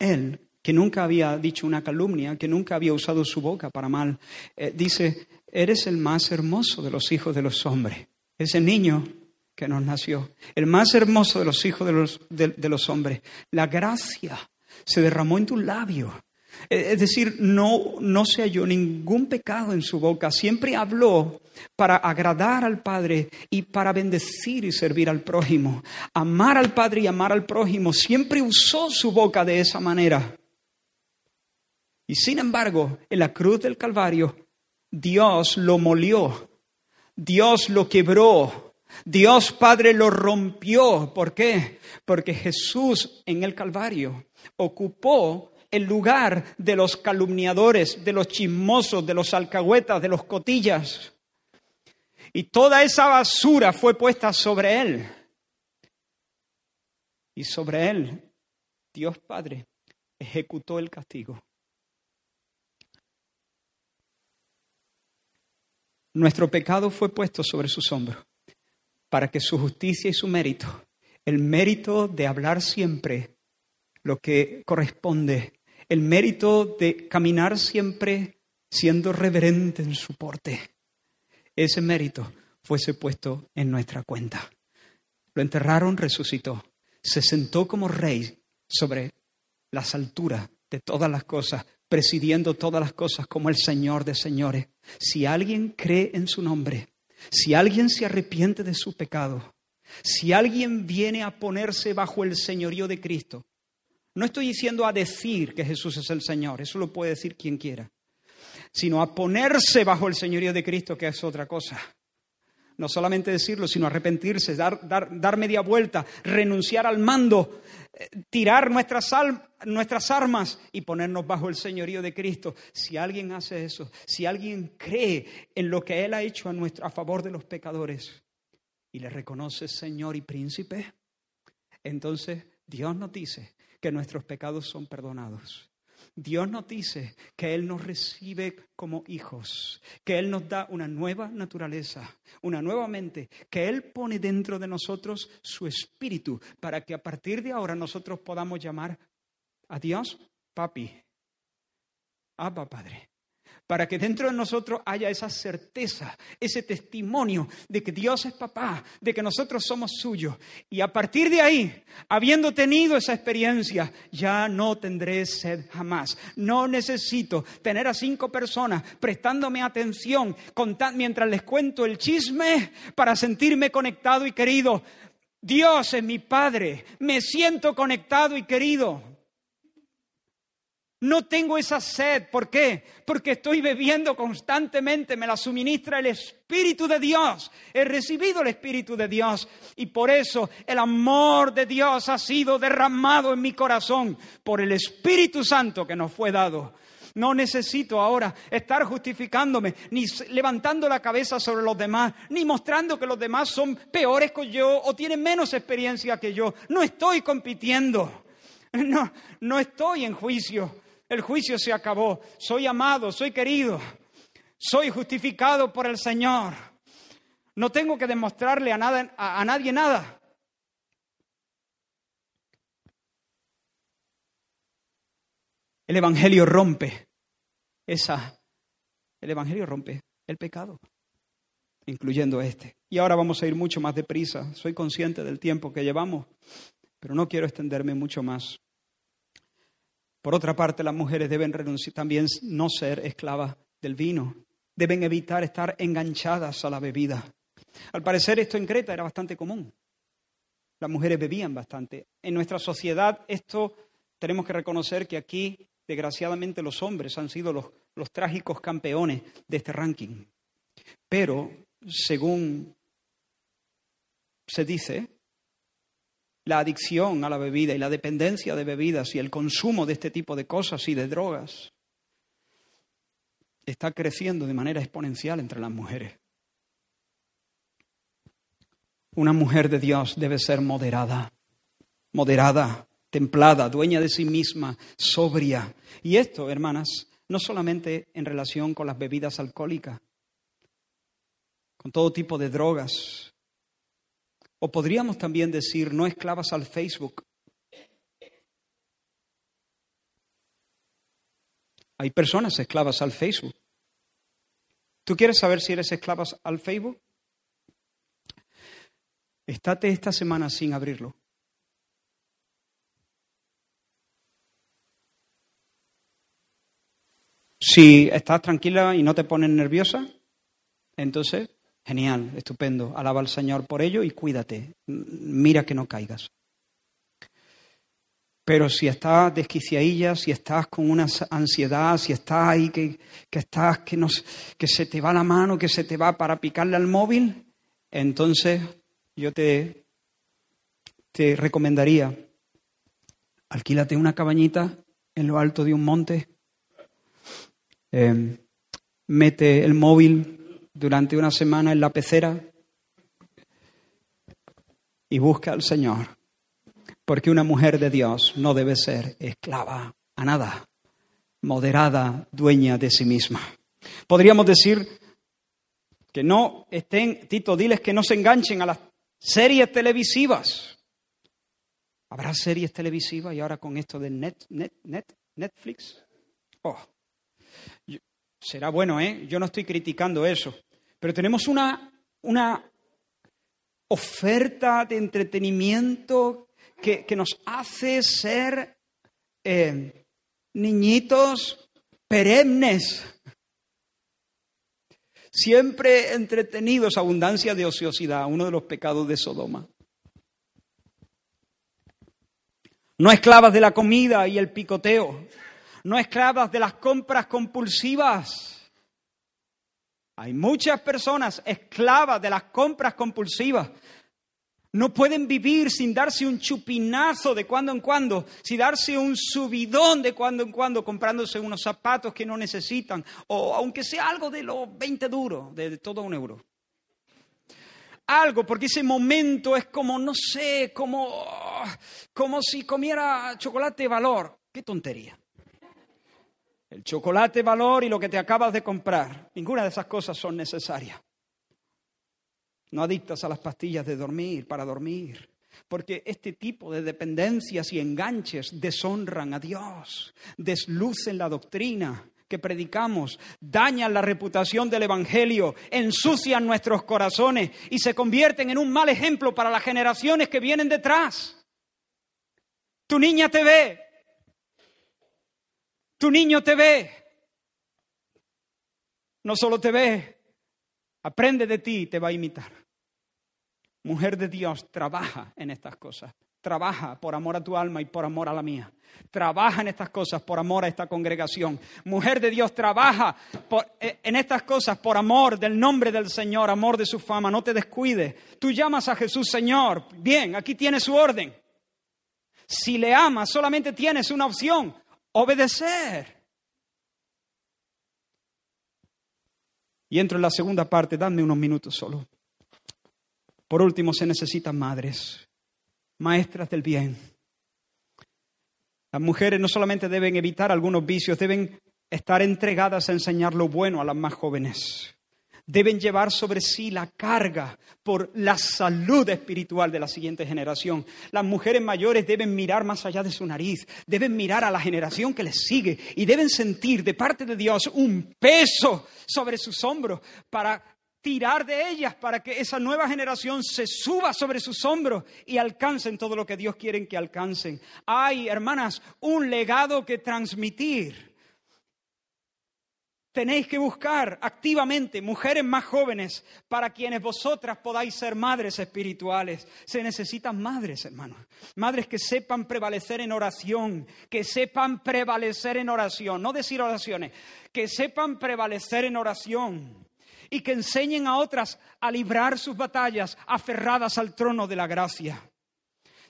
S2: Él, que nunca había dicho una calumnia, que nunca había usado su boca para mal, eh, dice, eres el más hermoso de los hijos de los hombres. Ese niño que nos nació, el más hermoso de los hijos de los, de los hombres. La gracia se derramó en tus labios es decir, no, no se halló ningún pecado en su boca. Siempre habló para agradar al Padre y para bendecir y servir al prójimo. Amar al Padre y amar al prójimo. Siempre usó su boca de esa manera. Y sin embargo, en la cruz del Calvario, Dios lo molió. Dios lo quebró. Dios Padre lo rompió. ¿Por qué? Porque Jesús en el Calvario ocupó el lugar de los calumniadores, de los chismosos, de los alcahuetas, de los cotillas. Y toda esa basura fue puesta sobre él. Y sobre él, Dios Padre ejecutó el castigo. Nuestro pecado fue puesto sobre sus hombros para que su justicia y su mérito, el mérito de hablar siempre lo que corresponde el mérito de caminar siempre siendo reverente en su porte. Ese mérito fuese puesto en nuestra cuenta. Lo enterraron, resucitó. Se sentó como rey sobre las alturas de todas las cosas, presidiendo todas las cosas como el Señor de señores. Si alguien cree en su nombre, si alguien se arrepiente de su pecado, si alguien viene a ponerse bajo el señorío de Cristo, no estoy diciendo a decir que Jesús es el Señor, eso lo puede decir quien quiera, sino a ponerse bajo el señorío de Cristo, que es otra cosa. No solamente decirlo, sino arrepentirse, dar, dar, media vuelta, renunciar al mando, eh, tirar nuestras, nuestras armas y ponernos bajo el señorío de Cristo. Si alguien hace eso, si alguien cree en lo que Él ha hecho a, nuestro, a favor de los pecadores y le reconoce Señor y príncipe, entonces Dios nos dice que nuestros pecados son perdonados. Dios nos dice que Él nos recibe como hijos, que Él nos da una nueva naturaleza, una nueva mente, que Él pone dentro de nosotros su espíritu para que a partir de ahora nosotros podamos llamar a Dios papi, Abba Padre para que dentro de nosotros haya esa certeza, ese testimonio de que Dios es papá, de que nosotros somos suyos. Y a partir de ahí, habiendo tenido esa experiencia, ya no tendré sed jamás. No necesito tener a cinco personas prestándome atención mientras les cuento el chisme para sentirme conectado y querido. Dios es mi Padre, me siento conectado y querido. No tengo esa sed. ¿Por qué? Porque estoy bebiendo constantemente, me la suministra el Espíritu de Dios. He recibido el Espíritu de Dios y por eso el amor de Dios ha sido derramado en mi corazón por el Espíritu Santo que nos fue dado. No necesito ahora estar justificándome, ni levantando la cabeza sobre los demás, ni mostrando que los demás son peores que yo o tienen menos experiencia que yo. No estoy compitiendo. No, no estoy en juicio. El juicio se acabó. Soy amado, soy querido, soy justificado por el Señor. No tengo que demostrarle a, nada, a, nadie nada. El Evangelio rompe esa. El Evangelio rompe el pecado, incluyendo este. Y ahora vamos a ir mucho más deprisa. Soy consciente del tiempo que llevamos, pero no quiero extenderme mucho más. Por otra parte, las mujeres deben renunciar, también no ser esclavas del vino. Deben evitar estar enganchadas a la bebida. Al parecer esto en Creta era bastante común. Las mujeres bebían bastante. En nuestra sociedad esto tenemos que reconocer que aquí, desgraciadamente, los hombres han sido los, los trágicos campeones de este ranking. Pero, según se dice, la adicción a la bebida y la dependencia de bebidas y el consumo de este tipo de cosas y de drogas está creciendo de manera exponencial entre las mujeres. Una mujer de Dios debe ser moderada, moderada, templada, dueña de sí misma, sobria. Y esto, hermanas, no solamente en relación con las bebidas alcohólicas, con todo tipo de drogas, o podríamos también decir no esclavas al Facebook. Hay personas esclavas al Facebook. ¿Tú quieres saber si eres esclava al Facebook? Estate esta semana sin abrirlo. Si estás tranquila y no te pones nerviosa, entonces, genial, estupendo. Alaba al Señor por ello y cuídate. Mira que no caigas. Pero si estás desquiciadilla, si estás con una ansiedad, si estás ahí que, estás, que, que se te va la mano, que se te va para picarle al móvil, entonces yo te, te recomendaría, alquílate una cabañita en lo alto de un monte, Em, mete el móvil durante una semana en la pecera y busca al Señor. Porque una mujer de Dios no debe ser esclava a nada, moderada, dueña de sí misma. Podríamos decir que no estén, Tito, diles que no se enganchen a las series televisivas. ¿Habrá series televisivas y ahora con esto de net, net, net, Netflix? Oh, será bueno, ¿eh? Yo no estoy criticando eso. Pero tenemos una, una oferta de entretenimiento que, nos hace ser eh, niñitos perennes, siempre entretenidos, abundancia de ociosidad, uno de los pecados de Sodoma. No esclavas de la comida y el picoteo, no esclavas de las compras compulsivas. Hay muchas personas esclavas de las compras compulsivas. No pueden vivir sin darse un chupinazo de cuando en cuando, sin darse un subidón de cuando en cuando, comprándose unos zapatos que no necesitan, o aunque sea algo de los 20 duros, de todo un euro. Algo, porque ese momento es como, no sé, como, como si comiera chocolate de valor. Qué tontería el chocolate valor y lo que te acabas de comprar. Ninguna de esas cosas son necesarias. No adictas a las pastillas de dormir para dormir, porque este tipo de dependencias y enganches deshonran a Dios, deslucen la doctrina que predicamos, dañan la reputación del Evangelio, ensucian nuestros corazones y se convierten en un mal ejemplo para las generaciones que vienen detrás. Tu niña te ve, tu niño te ve. No solo te ve, aprende de ti y te va a imitar. Mujer de Dios, trabaja en estas cosas. Trabaja por amor a tu alma y por amor a la mía. Trabaja en estas cosas por amor a esta congregación. Mujer de Dios, trabaja eh, en estas cosas por amor del nombre del Señor, amor de su fama. No te descuides. Tú llamas a Jesús Señor. Bien, aquí tienes su orden. Si le amas, solamente tienes una opción obedecer. Y entro en la segunda parte, dame unos minutos solo. Por último, se necesitan madres, maestras del bien. Las mujeres no solamente deben evitar algunos vicios, deben estar entregadas a enseñar lo bueno a las más jóvenes deben llevar sobre sí la carga por la salud espiritual de la siguiente generación. Las mujeres mayores deben mirar más allá de su nariz, deben mirar a la generación que les sigue y deben sentir de parte de Dios un peso sobre sus hombros para tirar de ellas para que esa nueva generación se suba sobre sus hombros y alcancen todo lo que Dios quiere que alcancen. Hay, hermanas, un legado que transmitir Tenéis que buscar activamente mujeres más jóvenes para quienes vosotras podáis ser madres espirituales. Se necesitan madres, hermanos. Madres que sepan prevalecer en oración, que sepan prevalecer en oración, no decir oraciones, que sepan prevalecer en oración y que enseñen a otras a librar sus batallas aferradas al trono de la gracia.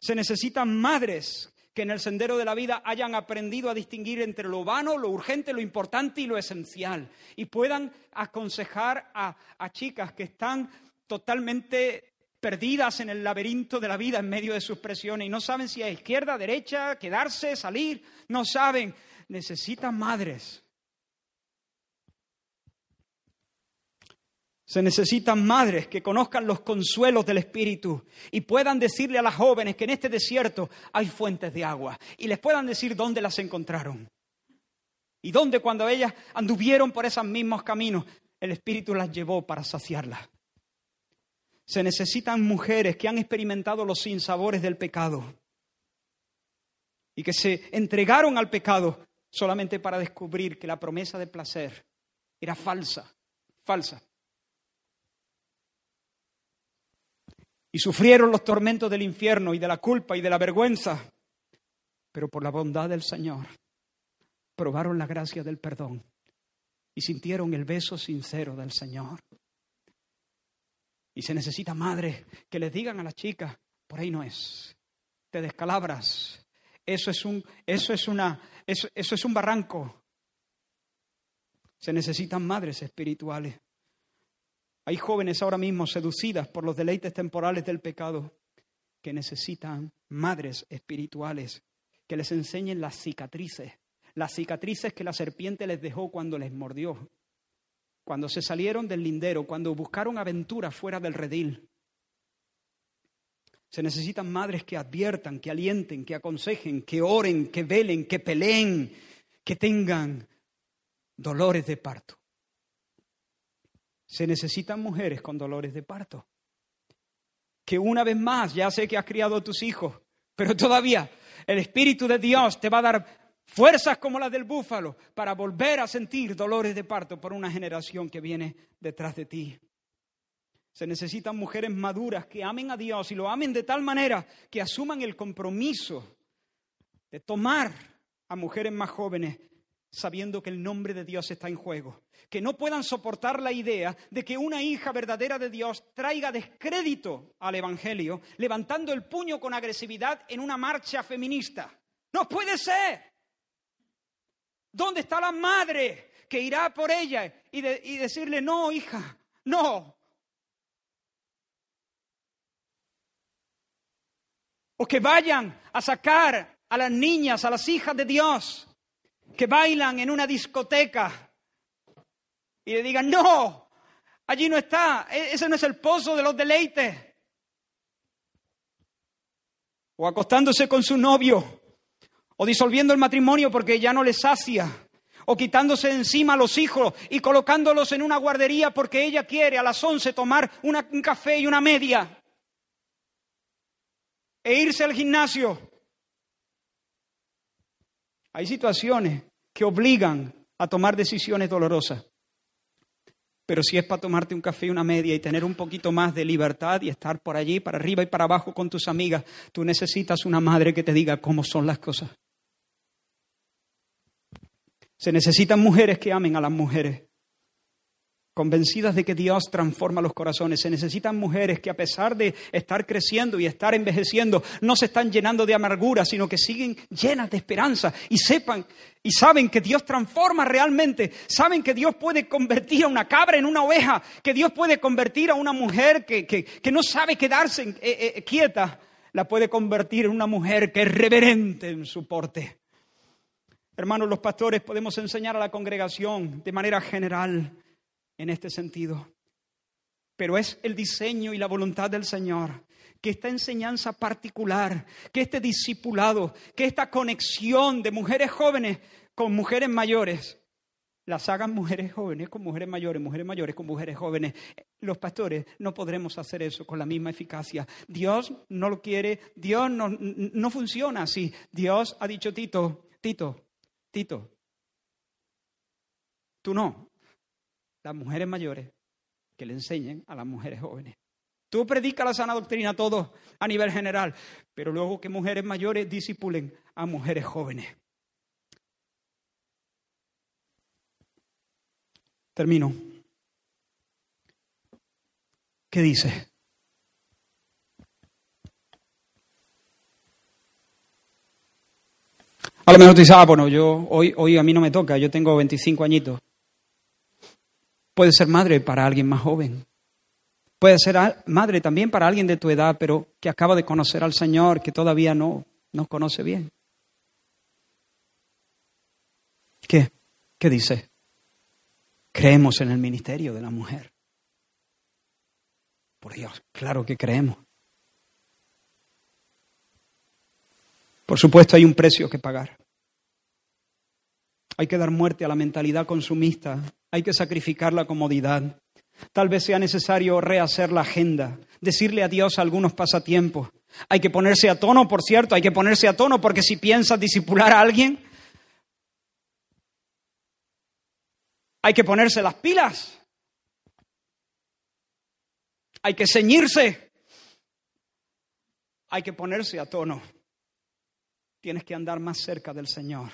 S2: Se necesitan madres que en el sendero de la vida hayan aprendido a distinguir entre lo vano, lo urgente, lo importante y lo esencial. Y puedan aconsejar a, a chicas que están totalmente perdidas en el laberinto de la vida en medio de sus presiones y no saben si a izquierda, derecha, quedarse, salir, no saben. Necesitan madres. Se necesitan madres que conozcan los consuelos del Espíritu y puedan decirle a las jóvenes que en este desierto hay fuentes de agua y les puedan decir dónde las encontraron. Y dónde cuando ellas anduvieron por esos mismos caminos, el Espíritu las llevó para saciarlas. Se necesitan mujeres que han experimentado los sinsabores del pecado y que se entregaron al pecado solamente para descubrir que la promesa de placer era falsa, falsa. Y sufrieron los tormentos del infierno y de la culpa y de la vergüenza, pero por la bondad del Señor probaron la gracia del perdón y sintieron el beso sincero del Señor. Y se necesita madres que les digan a las chicas, por ahí no es, te descalabras, eso es un, eso es una, eso, eso es un barranco. Se necesitan madres espirituales. Hay jóvenes ahora mismo seducidas por los deleites temporales del pecado que necesitan madres espirituales que les enseñen las cicatrices, las cicatrices que la serpiente les dejó cuando les mordió, cuando se salieron del lindero, cuando buscaron aventuras fuera del redil. Se necesitan madres que adviertan, que alienten, que aconsejen, que oren, que velen, que peleen, que tengan dolores de parto. Se necesitan mujeres con dolores de parto. Que una vez más, ya sé que has criado a tus hijos, pero todavía el Espíritu de Dios te va a dar fuerzas como las del búfalo para volver a sentir dolores de parto por una generación que viene detrás de ti. Se necesitan mujeres maduras que amen a Dios y lo amen de tal manera que asuman el compromiso de tomar a mujeres más jóvenes sabiendo que el nombre de Dios está en juego, que no puedan soportar la idea de que una hija verdadera de Dios traiga descrédito al Evangelio, levantando el puño con agresividad en una marcha feminista. No puede ser. ¿Dónde está la madre que irá por ella y, decirle, no, hija, no? O que vayan a sacar a las niñas, a las hijas de Dios, que bailan en una discoteca y le digan, no, allí no está, e-, ese no es el pozo de los deleites. O acostándose con su novio o disolviendo el matrimonio porque ya no le sacia, o quitándose encima a los hijos y colocándolos en una guardería porque ella quiere a las once tomar un café y una media e irse al gimnasio. Hay situaciones que obligan a tomar decisiones dolorosas. Pero si es para tomarte un café y una media y tener un poquito más de libertad y estar por allí, para arriba y para abajo con tus amigas, tú necesitas una madre que te diga cómo son las cosas. Se necesitan mujeres que amen a las mujeres, convencidas de que Dios transforma los corazones. Se necesitan mujeres que a pesar de estar creciendo y estar envejeciendo, no se están llenando de amargura, sino que siguen llenas de esperanza y sepan y saben que Dios transforma realmente, saben que Dios puede convertir a una cabra en una oveja, que Dios puede convertir a una mujer que, que, no sabe quedarse eh, eh, quieta, la puede convertir en una mujer que es reverente en su porte. Hermanos, los pastores podemos enseñar a la congregación de manera general en este sentido. Pero es el diseño y la voluntad del Señor que esta enseñanza particular, que este discipulado, que esta conexión de mujeres jóvenes con mujeres mayores, las hagan mujeres jóvenes con mujeres mayores, mujeres mayores con mujeres jóvenes. Los pastores no podremos hacer eso con la misma eficacia. Dios no lo quiere, Dios no, no funciona así. Dios ha dicho, Tito, Tito, Tito, tú no. Las mujeres mayores que le enseñen a las mujeres jóvenes. Tú predicas la sana doctrina todo a nivel general, pero luego que mujeres mayores disipulen a mujeres jóvenes. Termino. ¿Qué dice? A lo mejor tú dices, ah, bueno, yo hoy, hoy a mí no me toca, yo tengo 25 añitos. Puede ser madre para alguien más joven. Puede ser madre también para alguien de tu edad, pero que acaba de conocer al Señor, que todavía no nos conoce bien. ¿Qué? ¿Qué dice? Creemos en el ministerio de la mujer. Por Dios, claro que creemos. Por supuesto hay un precio que pagar. Hay que dar muerte a la mentalidad consumista, hay que sacrificar la comodidad. Tal vez sea necesario rehacer la agenda, decirle adiós a algunos pasatiempos. Hay que ponerse a tono, por cierto, hay que ponerse a tono porque si piensas disipular a alguien, hay que ponerse las pilas. Hay que ceñirse. Hay que ponerse a tono tienes que andar más cerca del Señor.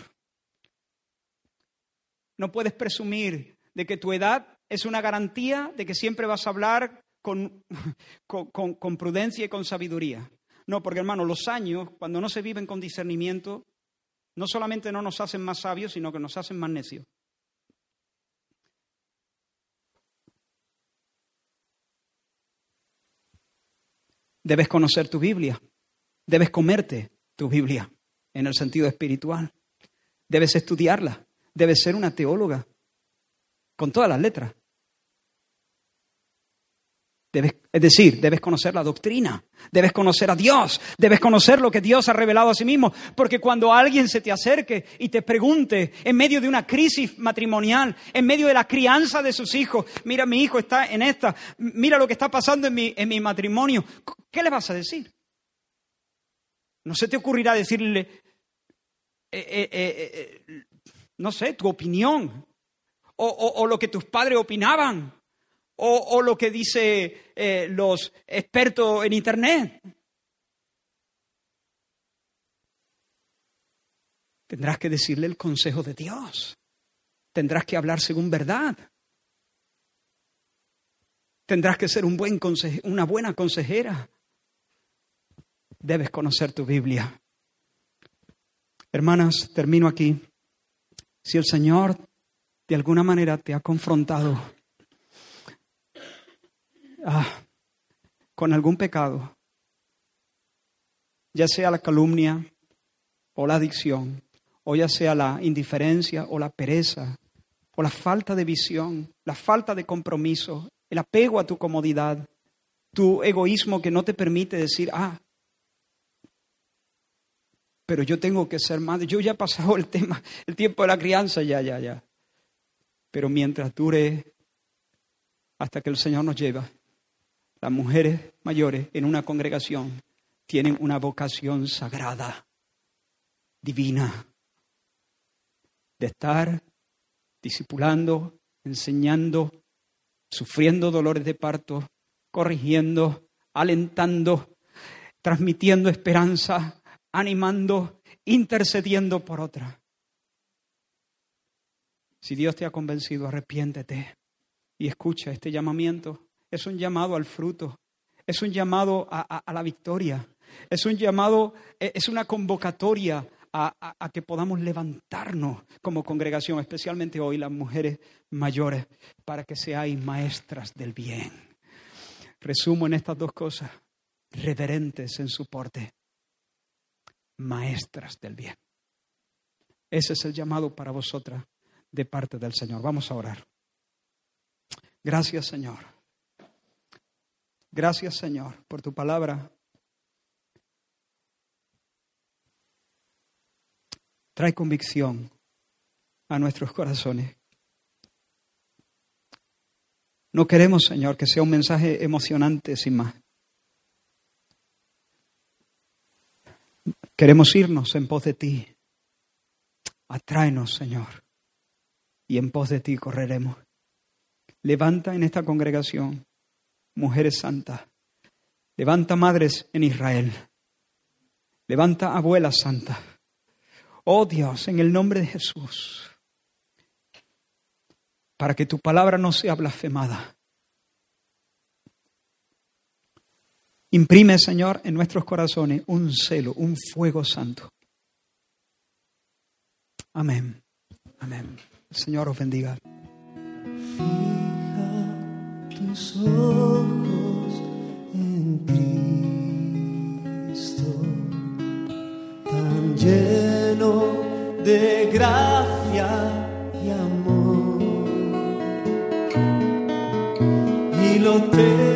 S2: No puedes presumir de que tu edad es una garantía de que siempre vas a hablar con, con, prudencia y con sabiduría. No, porque hermano, los años, cuando no se viven con discernimiento, no solamente no nos hacen más sabios, sino que nos hacen más necios. Debes conocer tu Biblia, debes comerte tu Biblia en el sentido espiritual. Debes estudiarla, debes ser una teóloga, con todas las letras. es decir, debes conocer la doctrina, debes conocer a Dios, debes conocer lo que Dios ha revelado a sí mismo, porque cuando alguien se te acerque y te pregunte en medio de una crisis matrimonial, en medio de la crianza de sus hijos, mira, mi hijo está en esta, mira lo que está pasando en mi, en mi matrimonio, ¿qué le vas a decir? No se te ocurrirá decirle, eh, eh, eh, no sé, tu opinión, o, lo que tus padres opinaban, o, lo que dice los expertos en Internet. Tendrás que decirle el consejo de Dios. Tendrás que hablar según verdad. Tendrás que ser un buen una buena consejera. Debes conocer tu Biblia. Hermanas, termino aquí. Si el Señor de alguna manera te ha confrontado ah, con algún pecado, ya sea la calumnia o la adicción, o ya sea la indiferencia o la pereza, o la falta de visión, la falta de compromiso, el apego a tu comodidad, tu egoísmo que no te permite decir, ah, pero yo tengo que ser madre. Yo ya he pasado el tema, el tiempo de la crianza, ya, ya, ya. Pero mientras dure hasta que el Señor nos lleva, las mujeres mayores en una congregación tienen una vocación sagrada, divina, de estar discipulando, enseñando, sufriendo dolores de parto, corrigiendo, alentando, transmitiendo esperanza, animando, intercediendo por otra. Si Dios te ha convencido, arrepiéntete y escucha este llamamiento. Es un llamado al fruto, es un llamado a, la victoria, es un llamado, e, es una convocatoria a, a, que podamos levantarnos como congregación, especialmente hoy las mujeres mayores, para que seáis maestras del bien. Resumo en estas dos cosas, reverentes en su porte, maestras del bien. Ese es el llamado para vosotras de parte del Señor. Vamos a orar. Gracias, Señor. Gracias, Señor, por tu palabra. Trae convicción a nuestros corazones. No queremos, Señor, que sea un mensaje emocionante sin más. Queremos irnos en pos de ti. Atráenos, Señor, y en pos de ti correremos. Levanta en esta congregación mujeres santas. Levanta madres en Israel. Levanta abuelas santas. Oh Dios, en el nombre de Jesús, para que tu palabra no sea blasfemada Imprime, Señor, en nuestros corazones un celo, un fuego santo. Amén. Amén. El Señor os bendiga.
S3: Fija tus ojos en Cristo, tan lleno de gracia y amor. Y lo terrenal